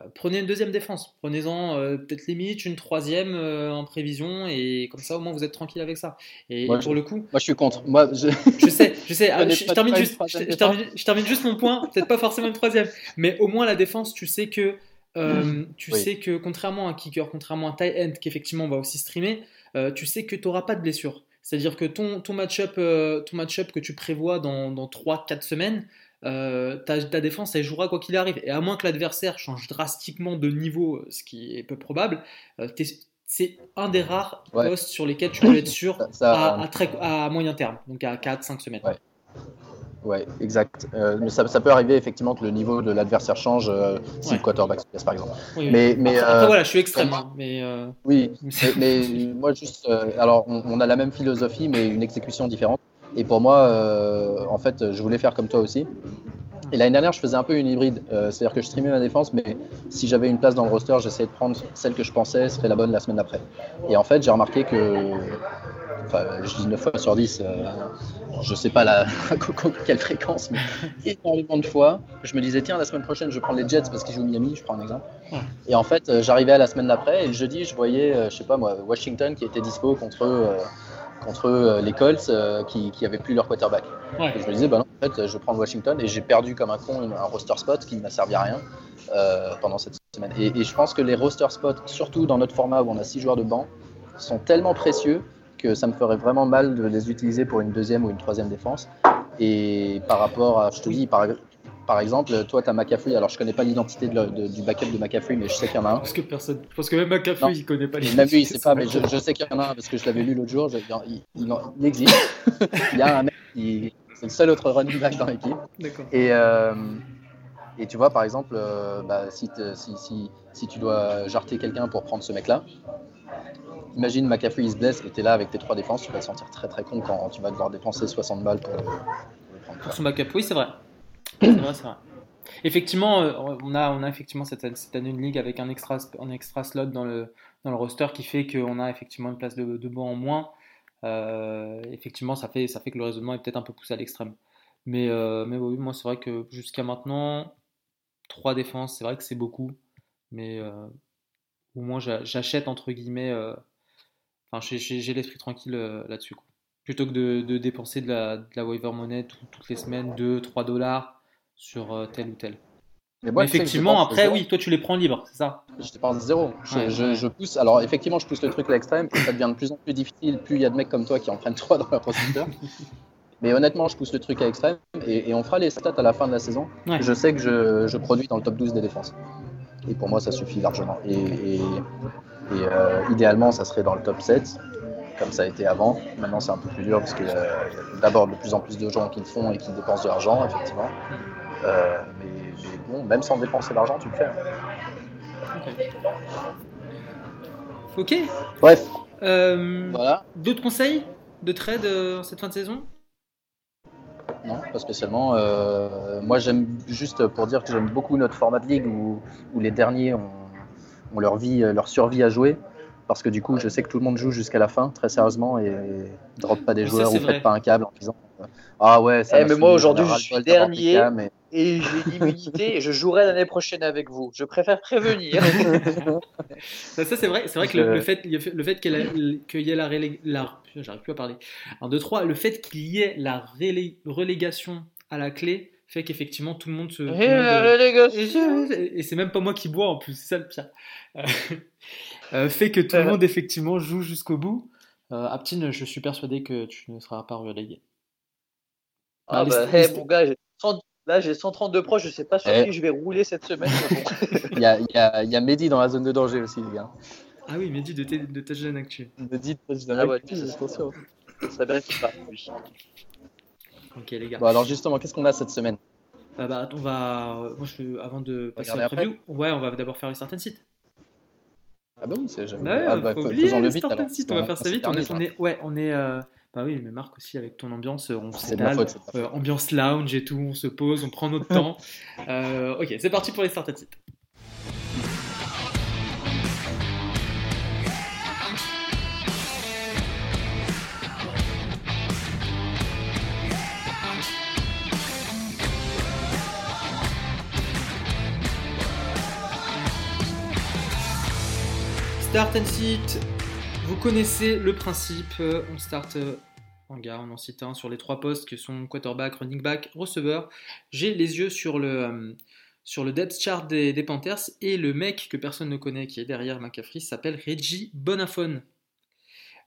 euh, prenez une deuxième défense, prenez-en euh, peut-être limite une troisième euh, en prévision et comme ça au moins vous êtes tranquille avec ça. Et, pour le coup, moi je suis contre. Moi je, je sais, je sais. Ah, je, termine juste, je, termine, juste mon point, peut-être pas forcément une troisième, mais au moins la défense, tu sais que tu sais que contrairement à un kicker, contrairement à un tight end qui effectivement va aussi streamer, tu sais que tu n'auras pas de blessure. C'est-à-dire que ton, ton match-up match que tu prévois dans, dans 3-4 semaines, euh, ta, défense elle jouera quoi qu'il arrive. Et à moins que l'adversaire change drastiquement de niveau, ce qui est peu probable, euh, c'est un des rares postes sur lesquels tu peux être sûr à, à, moyen terme, donc à 4-5 semaines. Ouais. Exact. Euh, mais ça, peut arriver effectivement que le niveau de l'adversaire change si le quarterback se passe par exemple. mais, mais voilà, je suis extrême. Hein, mais Oui, mais, moi juste, alors on, a la même philosophie mais une exécution différente. Et pour moi, euh, en fait, je voulais faire comme toi aussi. Et l'année dernière, je faisais un peu une hybride. Euh, c'est-à-dire que je streamais ma défense, mais si j'avais une place dans le roster, j'essayais de prendre celle que je pensais serait la bonne la semaine d'après. Et en fait, j'ai remarqué que, enfin, je dis 9 fois sur 10, euh, je sais pas la, quelle fréquence, mais énormément de fois, je me disais, tiens, la semaine prochaine, je prends les Jets parce qu'ils jouent Miami, je prends un exemple. Et en fait, j'arrivais à la semaine d'après, et le jeudi, je voyais, je sais pas moi, Washington qui était dispo contre contre euh, les Colts euh, qui n'avaient plus leur quarterback. je me disais, bah non, en fait, je prends Washington et j'ai perdu comme un con un roster spot qui ne m'a servi à rien euh, pendant cette semaine. Et, je pense que les roster spots, surtout dans notre format où on a six joueurs de banc, sont tellement précieux que ça me ferait vraiment mal de les utiliser pour une deuxième ou une troisième défense. Et par rapport à, je te dis, par, par exemple, toi, tu as McCaffrey. Alors, je connais pas l'identité du backup de McCaffrey, mais je sais qu'il y en a un. Parce que personne. Parce que même McCaffrey, il connaît pas l'identité. Même lui, il sait pas, mais je, sais qu'il y en a un parce que je l'avais lu l'autre jour. il, existe. il y a un mec qui. C'est le seul autre running back dans l'équipe. Et. Euh, Et tu vois, par exemple, euh, bah, si, si, si, si, tu dois jarter quelqu'un pour prendre ce mec-là, imagine il se blesse et tu es là avec tes trois défenses, tu vas te sentir très très con quand tu vas devoir dépenser 60 balles pour, pour. Pour son backup, oui, c'est vrai. C'est vrai. Effectivement, euh, on a, on a effectivement cette, cette, année une ligue avec un extra, extra slot dans le, dans le roster qui fait qu'on a effectivement une place de, de banc en moins. Euh, effectivement, ça fait, ça fait que le raisonnement est peut-être un peu poussé à l'extrême. Mais, euh, mais oui, moi, c'est vrai que jusqu'à maintenant, trois défenses, c'est vrai que c'est beaucoup. Mais au moins, j'achète, entre guillemets, enfin, j'ai l'esprit tranquille là-dessus. Plutôt que de, de, dépenser de la, de la waiver money toutes les semaines, 2-3 dollars sur tel ou tel. Mais, effectivement, après, oui, toi tu les prends libres, c'est ça? Je dépense zéro. Je, je, pousse. Alors, effectivement, je pousse le truc à l'extrême. Ça devient de plus en plus difficile. Plus il y a de mecs comme toi qui en prennent trois dans la procédure. Mais honnêtement, je pousse le truc à l'extrême et, on fera les stats à la fin de la saison. Je sais que je, je, produis dans le top 12 des défenses. Et pour moi, ça suffit largement. Et, et euh, idéalement, ça serait dans le top 7, comme ça a été avant. Maintenant, c'est un peu plus dur parce qu'il y a d'abord de plus en plus de gens qui le font et qui dépensent de l'argent, effectivement. Euh, mais, bon, même sans dépenser d'argent, tu le fais. Hein. Ok. Bref. Euh, voilà. D'autres conseils de trade en cette fin de saison? Non, pas spécialement. Euh, moi, j'aime juste pour dire que j'aime beaucoup notre format de ligue où, où les derniers ont, ont, leur vie, leur survie à jouer. Parce que du coup, je sais que tout le monde joue jusqu'à la fin, très sérieusement, et ne drop pas des joueurs ou faites pas un câble en disant Ah ouais, ça eh, mais moi aujourd'hui, je suis dernier et j'ai l'immunité et je jouerai l'année prochaine avec vous. Je préfère prévenir. ça, c'est vrai, c'est vrai que le, fait, le fait qu'il y ait la, la j'arrive plus à parler. En 2 3, le fait qu'il y ait la relégation à la clé fait qu'effectivement tout le monde se. Et, et c'est même pas moi qui bois en plus, c'est ça le pire. Euh, euh, fait que tout le monde effectivement joue jusqu'au bout. Euh, Aptine, je suis persuadé que tu ne seras pas relégué. Ah, bah, hey, mon gars, Là, j'ai 132 proches, je sais pas sur eh. qui je vais rouler cette semaine. il, y a, il, y a, il y a Mehdi dans la zone de danger aussi, les gars. Ah oui, Mehdi de, de Touchdown Actu. Mehdi de Touchdown ah, Actu, ouais, attention. Ça vérifie pas, oui. Ok, les gars. Bon, alors justement, qu'est-ce qu'on a cette semaine? Ah bah, On va. Moi, je... avant de passer à la preview, ouais, on va d'abord faire les certaines sites. Ah bah oui, c'est jamais. Ouais, ah, bah, faut oublier les vite, sites, on va faire ça vite. On est, on est, ouais, on est. Euh... Bah oui, mais Marc aussi, avec ton ambiance, on s'étale, euh, ambiance lounge et tout, on se pose, on prend notre temps. Euh, ok, c'est parti pour les starter sites. Start and sit, connaissez le principe, euh, on start euh, en gars, on en cite un sur les trois postes que sont quarterback, running back, receveur. J'ai les yeux sur le, euh, sur le depth chart des, Panthers et le mec que personne ne connaît qui est derrière McCaffrey s'appelle Reggie Bonafone.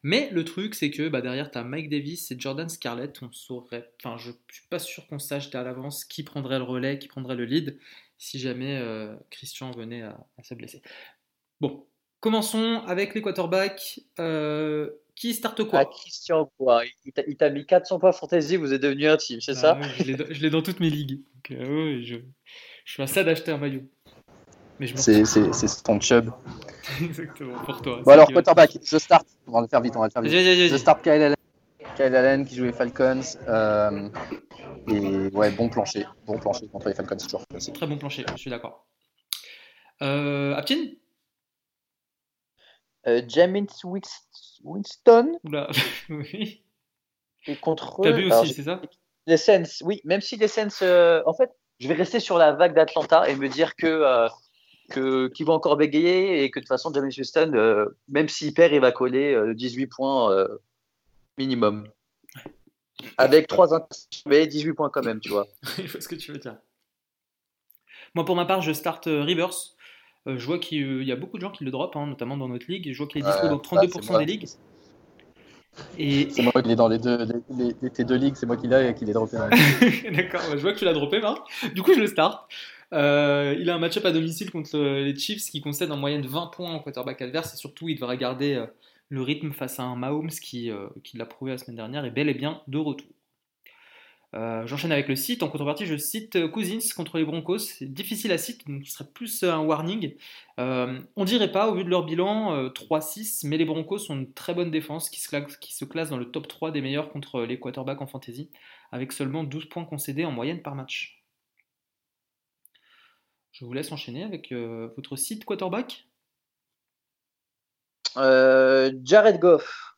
Mais le truc, c'est que bah, derrière, tu as Mike Davis et Jordan Scarlett. On saurait, enfin, je suis pas sûr qu'on sache à l'avance qui prendrait le relais, qui prendrait le lead si jamais Christian venait à se blesser. Bon, Commençons avec les quarterbacks. Euh, qui starte quoi ah, Christian, quoi. Il t'a mis 400 points fantasy, vous êtes devenu un team, c'est ça ah Je l'ai dans toutes mes ligues. Euh, je, suis à ça d'acheter un maillot. C'est ton chub. Exactement, pour toi. Bon alors, quarterback, je start. On va le faire vite, on va le faire vite. Je start Kyle Allen. Kyle Allen qui jouait Falcons. Euh, et ouais, bon plancher. Bon plancher contre les Falcons, toujours très bon plancher, je suis d'accord. Euh, Aptin euh, James Winston. oui. Et contre T'as vu aussi, c'est ça? Les Sens, oui. Même si les Sens, euh, en fait, je vais rester sur la vague d'Atlanta et me dire que euh, que qu'ils vont encore bégayer et que de toute façon, James Winston, même s'il perd, il va coller 18 points minimum. Avec 3 mais 18 points quand même, tu vois. Je vois ce que tu veux dire. Moi, pour ma part, je start Rivers euh, je vois qu'il y a beaucoup de gens qui le drop, hein, notamment dans notre ligue. Je vois qu'il est dispo dans 32% bah, des ligues. Et... C'est moi qui l'ai dans les deux, les, tes deux ligues, c'est moi qui l'ai et qui l'ai droppé. D'accord, bah, je vois que tu l'as droppé, Marc. Du coup, je le start. Euh, il a un match-up à domicile contre les Chiefs qui concède en moyenne 20 points en quarterback adverse et surtout il devra garder euh, le rythme face à un Mahomes qui, qui l'a prouvé la semaine dernière est bel et bien de retour. Euh, J'enchaîne avec le site. En contrepartie, je cite Cousins contre les Broncos. C'est difficile à citer, donc ce serait plus un warning. Euh, on dirait pas, au vu de leur bilan, 3-6, mais les Broncos ont une très bonne défense qui se, classe, qui se classe dans le top 3 des meilleurs contre les quarterbacks en fantasy, avec seulement 12 points concédés en moyenne par match. Je vous laisse enchaîner avec votre site quarterback. Jared Goff,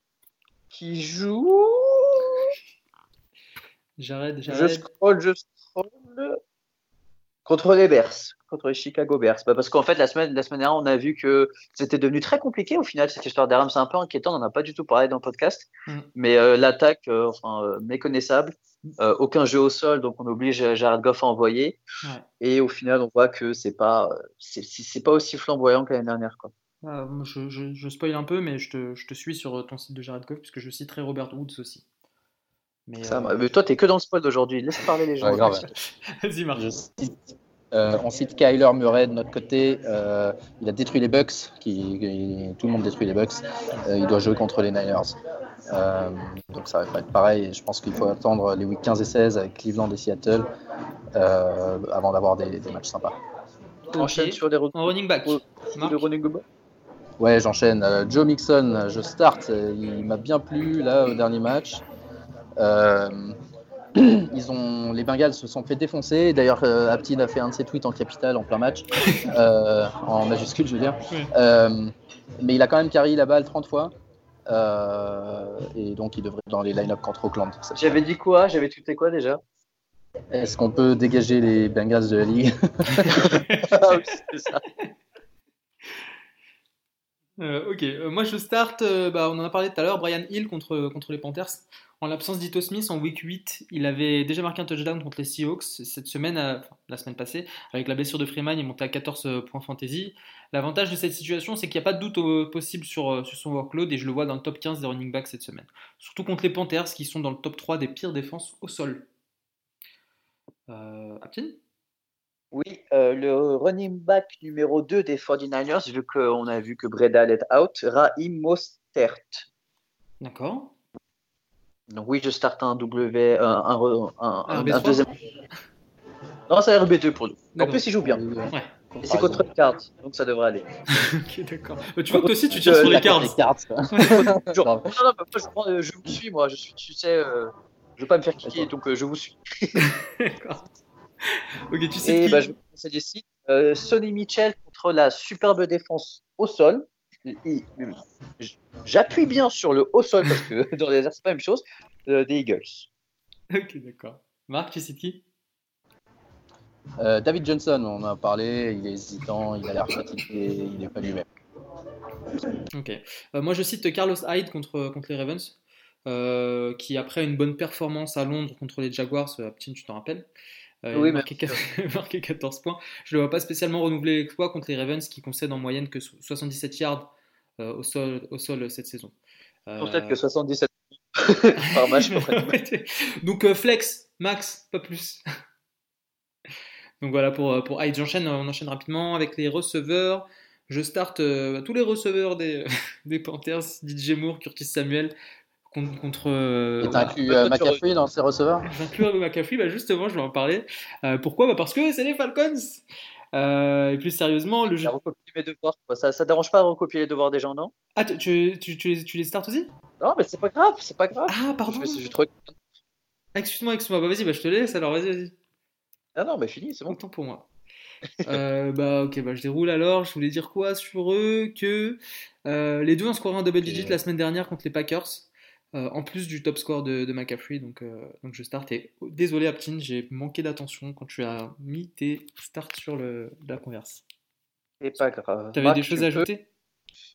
qui joue Jared, Jared. Je scroll, je scroll. Contre les Bears, contre les Chicago Bears. Bah parce qu'en fait, la semaine, la semaine dernière, on a vu que c'était devenu très compliqué au final, cette histoire d'Aram. C'est un peu inquiétant, on n'en a pas du tout parlé dans le podcast. Mm. Mais euh, l'attaque, euh, enfin, euh, méconnaissable. aucun jeu au sol, donc on oblige Jared Goff à envoyer. Et au final, on voit que c'est pas, c'est pas aussi flamboyant que l'année dernière. Quoi. Je, je, je, spoil un peu, mais je te, je te, suis sur ton site de Jared Goff, puisque je citerai Robert Woods aussi. Mais, ça, euh... mais toi, t'es que dans le spoil d'aujourd'hui. Laisse parler les gens. Vas-y, Marc. Euh, on cite Kyler Murray de notre côté. Euh, il a détruit les Bucks. Qui, tout le monde détruit les Bucks. Euh, il doit jouer contre les Niners. Euh, donc ça va pas être pareil. Je pense qu'il faut attendre les week 15 et 16 avec Cleveland et Seattle euh, avant d'avoir des, des, matchs sympas. Enchaîne sur des en running back. running back. Ouais, j'enchaîne. Joe Mixon, je start. Il m'a bien plu là au dernier match. Euh, ils ont, les Bengals se sont fait défoncer. D'ailleurs, euh, Aptin a fait un de ses tweets en capital en plein match, euh, en majuscule, je veux dire. mais il a quand même carry la balle 30 fois. et donc, il devrait être dans les line-up contre Oakland. J'avais dit quoi? J'avais tweeté quoi déjà? Est-ce qu'on peut dégager les Bengals de la ligue? ça. ok, moi je start, bah, on en a parlé tout à l'heure, Brian Hill contre, contre les Panthers. En l'absence d'Ito Smith en week 8, il avait déjà marqué un touchdown contre les Seahawks cette semaine, euh, la semaine passée. Avec la blessure de Freeman, il montait à 14 euh, points fantasy. L'avantage de cette situation, c'est qu'il n'y a pas de doute euh, possible sur, sur, son workload et je le vois dans le top 15 des running backs cette semaine. Surtout contre les Panthers qui sont dans le top 3 des pires défenses au sol. Euh, oui, le running back numéro 2 des 49ers, vu qu'on a vu que Breda est out, Raheem Mostert. D'accord. Donc oui, je starte un W, un, un, un, un deuxième. Non, c'est RB2 pour nous. En plus, il joue bien. Ouais. Et c'est contre les cartes, donc ça devrait aller. ok, d'accord. Tu vois que toi aussi, tu tires sur les cartes. non, non, non, je, vous suis, moi. Je suis, tu sais, euh, je veux pas me faire kicker, donc euh, je vous suis. d'accord. Ok, tu sais. Et qui... bah, je vais commencer des sites. Euh, Sonny Mitchell contre la superbe défense au sol. J'appuie bien sur le haut sol parce que dans les airs, c'est pas la même chose. Euh, des Eagles. Ok, d'accord. Marc, tu sais qui? Euh, David Johnson, on en a parlé, il est hésitant, il a l'air fatigué, il n'est pas lui-même. Ok. Euh, moi, je cite Carlos Hyde contre, contre les Ravens, euh, qui après une bonne performance à Londres contre les Jaguars, Aptin, tu t'en rappelles? Euh, oui, il a marqué, 14, marqué 14 points. Je ne le vois pas spécialement renouveler l'exploit contre les Ravens qui concèdent en moyenne que 77 yards euh, au, sol, au sol cette saison. Peut-être que 77 par match. Donc euh, flex, max, pas plus. Donc voilà pour, pour Hyde. J'enchaîne, on enchaîne rapidement avec les receveurs. Je starte euh, tous les receveurs des, des Panthers, DJ Moore, Curtis Samuel, contre. contre euh, Et inclus euh, McAfee dans ses receveurs J'inclus McAfee, bah justement, je vais en parler. Euh, pourquoi? Bah Parce que c'est les Falcons euh, et plus sérieusement, le jeu. Mes devoirs, ça, ça dérange pas de recopier les devoirs des gens, non? Ah, tu, tu, tu, tu, les, tu les starts aussi? Non, mais c'est pas grave, c'est pas grave. Ah, pardon. Je, je trop... Excuse-moi, excuse-moi. Bah, vas-y, bah, je te laisse alors, vas-y, vas-y. Ah non, mais fini, c'est bon. Autant pour moi. euh, bah ok, bah je déroule alors. Je voulais dire quoi sur eux? Que euh, les deux ont scoré un double digit la semaine dernière contre les Packers. Euh, en plus du top score de, de McCaffrey, donc, euh, donc je start. Et désolé Aptin, j'ai manqué d'attention quand tu as mis tes starts sur le, la converse. C'est pas grave. T'avais des choses à ajouter?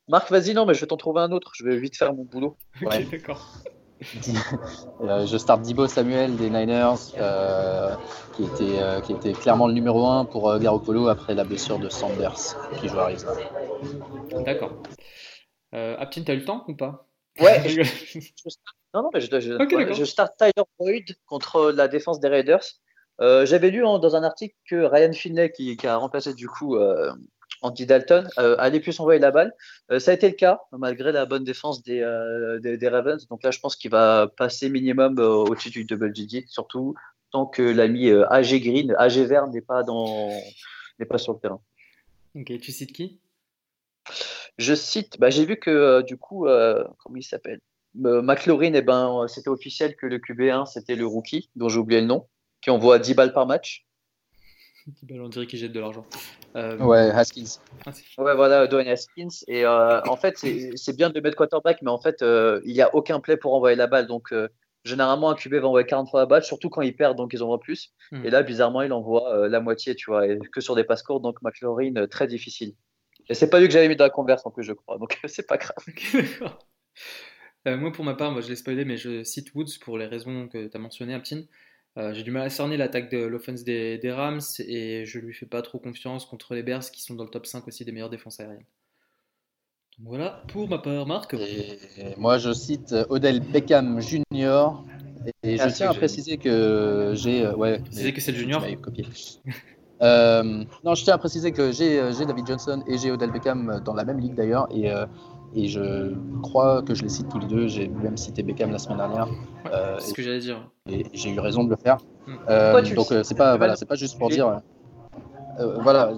Marc, vas-y, non, mais je vais t'en trouver un autre. Je vais vite faire mon boulot. ok, ouais. d'accord. euh, je starte Dibo Samuel des Niners, euh, qui, était, euh, qui était clairement le numéro 1 pour euh, Garoppolo après la blessure de Sanders, qui joue à Arizona. D'accord. Euh, Aptin, t'as eu le temps ou pas? Ouais, je, je, non, non, mais je, je, okay, ouais, je starte Tyler Boyd contre la défense des Raiders. Euh, J'avais lu hein, dans un article que Ryan Finlay, qui, qui, a remplacé du coup euh, Andy Dalton, euh, allait plus envoyer la balle. Euh, ça a été le cas, malgré la bonne défense des, des, Ravens. Donc là, je pense qu'il va passer minimum au-dessus du double GD, surtout tant que l'ami AG Green, AG Vert n'est pas, dans, pas sur le terrain. Ok, tu cites qui? Je cite, bah, j'ai vu que du coup, comment il s'appelle McLaurin, eh ben, c'était officiel que le QB1, c'était le rookie, dont j'ai oublié le nom, qui envoie 10 balles par match. on dirait qu'il jette de l'argent. Euh, ouais, Haskins. Ah, ouais, voilà, Dwayne Haskins. Et euh, en fait, c'est bien de mettre quarterback, mais en fait, euh, il n'y a aucun play pour envoyer la balle. Donc, généralement, un QB va envoyer 40 fois la balle, surtout quand il perd, donc ils envoient plus. Hmm. Et là, bizarrement, il envoie la moitié, tu vois, et que sur des passes courtes, donc McLaurin, très difficile. Et c'est pas lui que j'avais mis dans la converse en plus, je crois, donc c'est pas grave. moi, pour ma part, moi, je l'ai spoilé, mais je cite Woods pour les raisons que tu as mentionnées, Aptine. Euh, j'ai du mal à cerner l'attaque de l'offense des, Rams et je lui fais pas trop confiance contre les Bears qui sont dans le top 5 aussi des meilleures défenses aériennes. Donc voilà pour ma part, Marc. moi je cite Odell Beckham Jr. Et je tiens à préciser que j'ai. Euh, ouais, que c'est le junior. Euh, non, je tiens à préciser que j'ai David Johnson et j'ai Odell Beckham dans la même ligue d'ailleurs. Et et je crois que je les cite tous les deux. J'ai même cité Beckham la semaine dernière. Euh, c'est ce que j'allais dire. Et j'ai eu raison de le faire. Hmm. Euh, donc euh, c'est pas voilà, c'est pas juste pour dire. voilà,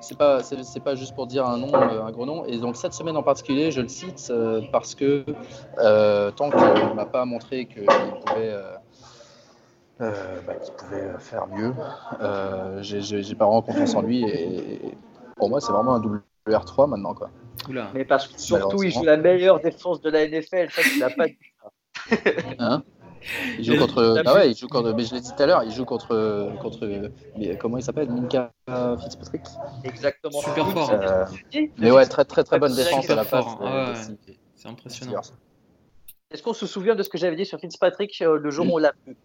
c'est pas c'est pas juste pour dire un nom, un gros nom. Et donc cette semaine en particulier, je le cite parce que tant qu'il m'a pas montré qu'il pouvait bah, pouvait faire mieux. j'ai pas vraiment confiance en lui et, pour moi c'est vraiment un double R3 maintenant quoi. Mais parce que surtout, il joue la meilleure défense de la NFL. Ça, tu l'as pas dit. Hein? Il joue contre. Ah ouais, il joue contre. Mais je l'ai dit tout à l'heure, il joue contre. contre mais comment il s'appelle? Minka Fitzpatrick? Exactement. Super fort. Euh, mais ouais, très très très bonne défense à la passe. Hein. c'est impressionnant. Est-ce qu'on se souvient de ce que j'avais dit sur Fitzpatrick euh, le jour où on l'a vu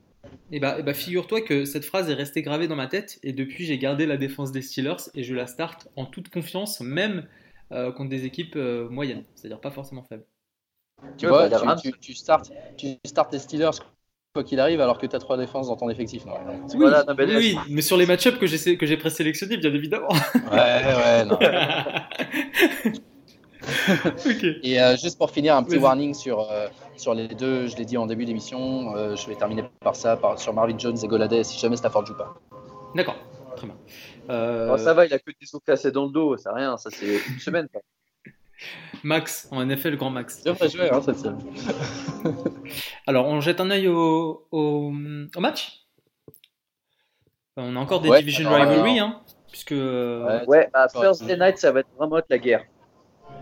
et bah, bah figure-toi que cette phrase est restée gravée dans ma tête et depuis j'ai gardé la défense des Steelers et je la starte en toute confiance, même euh, contre des équipes euh, moyennes, c'est-à-dire pas forcément faibles. Tu vois, tu, tu, startes, tu startes les Steelers quoi qu'il arrive alors que tu as trois défenses dans ton effectif. Oui, oui, mais sur les match-ups que j'ai que j'ai présélectionnés, bien évidemment. Ouais, ouais, non. Et euh, juste pour finir, un petit warning sur, sur les deux, je l'ai dit en début d'émission, je vais terminer par ça, par, sur Marvin Jones et Goladay si jamais Stafford joue pas. D'accord, très bien. Euh, oh, ça va, il a que des os cassés dans le dos, c'est rien, ça c'est une semaine. Max, en effet, le grand Max. Hein, cette semaine. Alors, on jette un œil au, au, match? On a encore des Division Rivalry, hein, puisque... Euh, ouais, à bah, Thursday Night, ça va être vraiment être la guerre.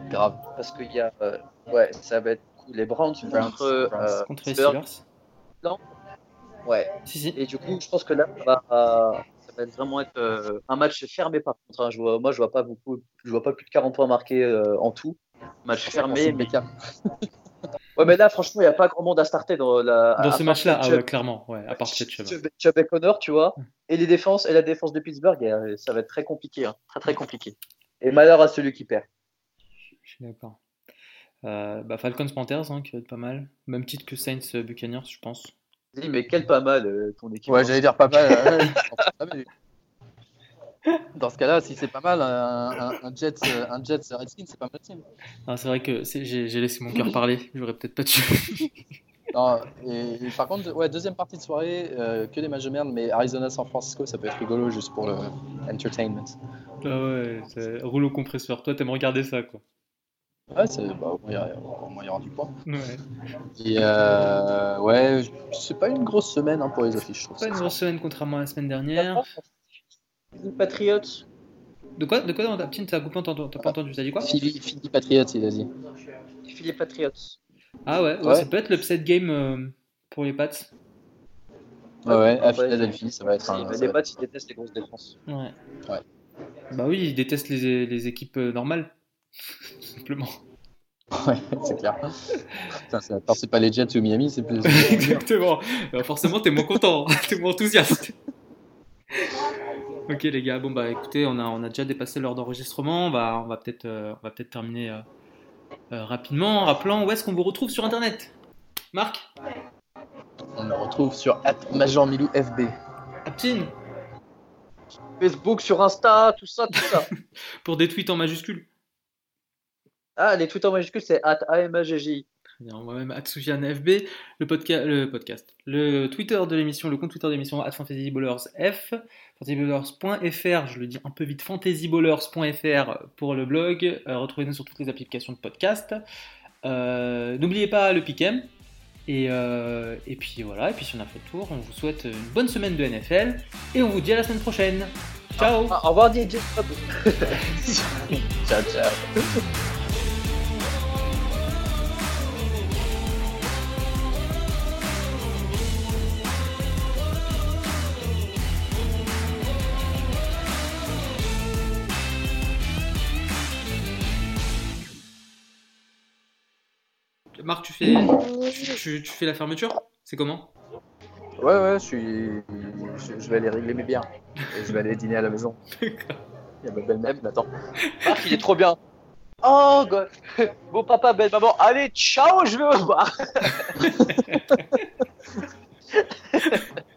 Grave. Parce qu'il y a... Euh, ouais, ça va être les Browns, contre, contre les Steelers. Non Ouais. Si, si. Et du coup, je pense que là, on va va vraiment être euh, un match fermé par contre. Hein. Je vois, moi, je vois pas beaucoup, je vois pas plus de 40 points marqués euh, en tout. Match fermé, mais ouais, mais là, franchement, il n'y a pas grand monde à starter dans la. Dans ce match-là, ah clairement, ouais, à part. Chubb et Connor, tu vois, et les défenses et la défense de Pittsburgh, ça va être très compliqué, hein. très très compliqué. Et malheur à celui qui perd. Je suis d'accord. Euh, bah, Falcons Panthers, hein, qui va être pas mal. Même titre que Saints Buccaneers, je pense mais quel pas mal euh, ton équipe. Ouais, j'allais dire pas mal. Euh, Dans ce cas-là, si c'est pas mal, un, un, Jets, euh, un Jets Redskins, c'est pas mal team. Ah, c'est vrai que j'ai laissé mon cœur parler. J'aurais peut-être pas tué. non, et, par contre, ouais, deuxième partie de soirée, que des matchs de merde, mais Arizona San Francisco, ça peut être rigolo juste pour le entertainment. Ah ouais, rouleau compresseur. Toi, t'aimes regarder ça, quoi. Ouais, c'est, bah, au moins il y aura du point. Ouais. Et euh, ouais, c'est pas une grosse semaine hein, pour les affiches. Je trouve pas une grosse semaine contrairement à la semaine dernière. Philly Patriots. De quoi De quoi T'as coupé, t'as pas entendu, t'as dit quoi? Philly, Philly Patriots, il a dit. Philly Patriots. Ah ouais, ouais, ça peut être l'upset game euh, pour les Pats. Ouais, ouais, à Philadelphie, ça va être un. Les Pats, ils détestent les grosses défenses. Ouais. ouais. Bah oui, ils détestent les, les équipes euh, simplement. Ouais, c'est clair. c'est pas les Jets ou Miami, c'est plus. Exactement. Euh, forcément, t'es moins content, t'es moins enthousiaste. ok, les gars, bon, bah écoutez, on a, on a déjà dépassé l'heure d'enregistrement. On va, on va peut-être euh, peut terminer euh, rapidement en rappelant où est-ce qu'on vous retrouve sur internet. Marc On me retrouve sur Major Milou FB. Aptine Facebook, sur Insta, tout ça, tout ça. Pour des tweets en majuscules. Ah, les tweets en majuscules, c'est at AMAGGI. Moi-même, FB, le, podca le podcast, le Twitter de l'émission, le compte Twitter de l'émission, at FantasyBallersF, fantasyballers.fr, je le dis un peu vite, fantasyballers.fr pour le blog, euh, retrouvez-nous sur toutes les applications de podcast. Euh, N'oubliez pas le Pikem, et, euh, et, puis voilà, et puis si on a fait le tour, on vous souhaite une bonne semaine de NFL, et on vous dit à la semaine prochaine. Ciao. Ah, Au revoir DJ Ciao, ciao Marc, tu fais, tu, fais la fermeture? C'est comment? Ouais, ouais, je, suis, je, vais aller régler mes biens. Et je vais aller dîner à la maison. Il y a ma belle-mère qui m'attend. Marc, il est trop bien. Oh, God. Beau papa, belle maman. Allez, ciao, je vais au bar.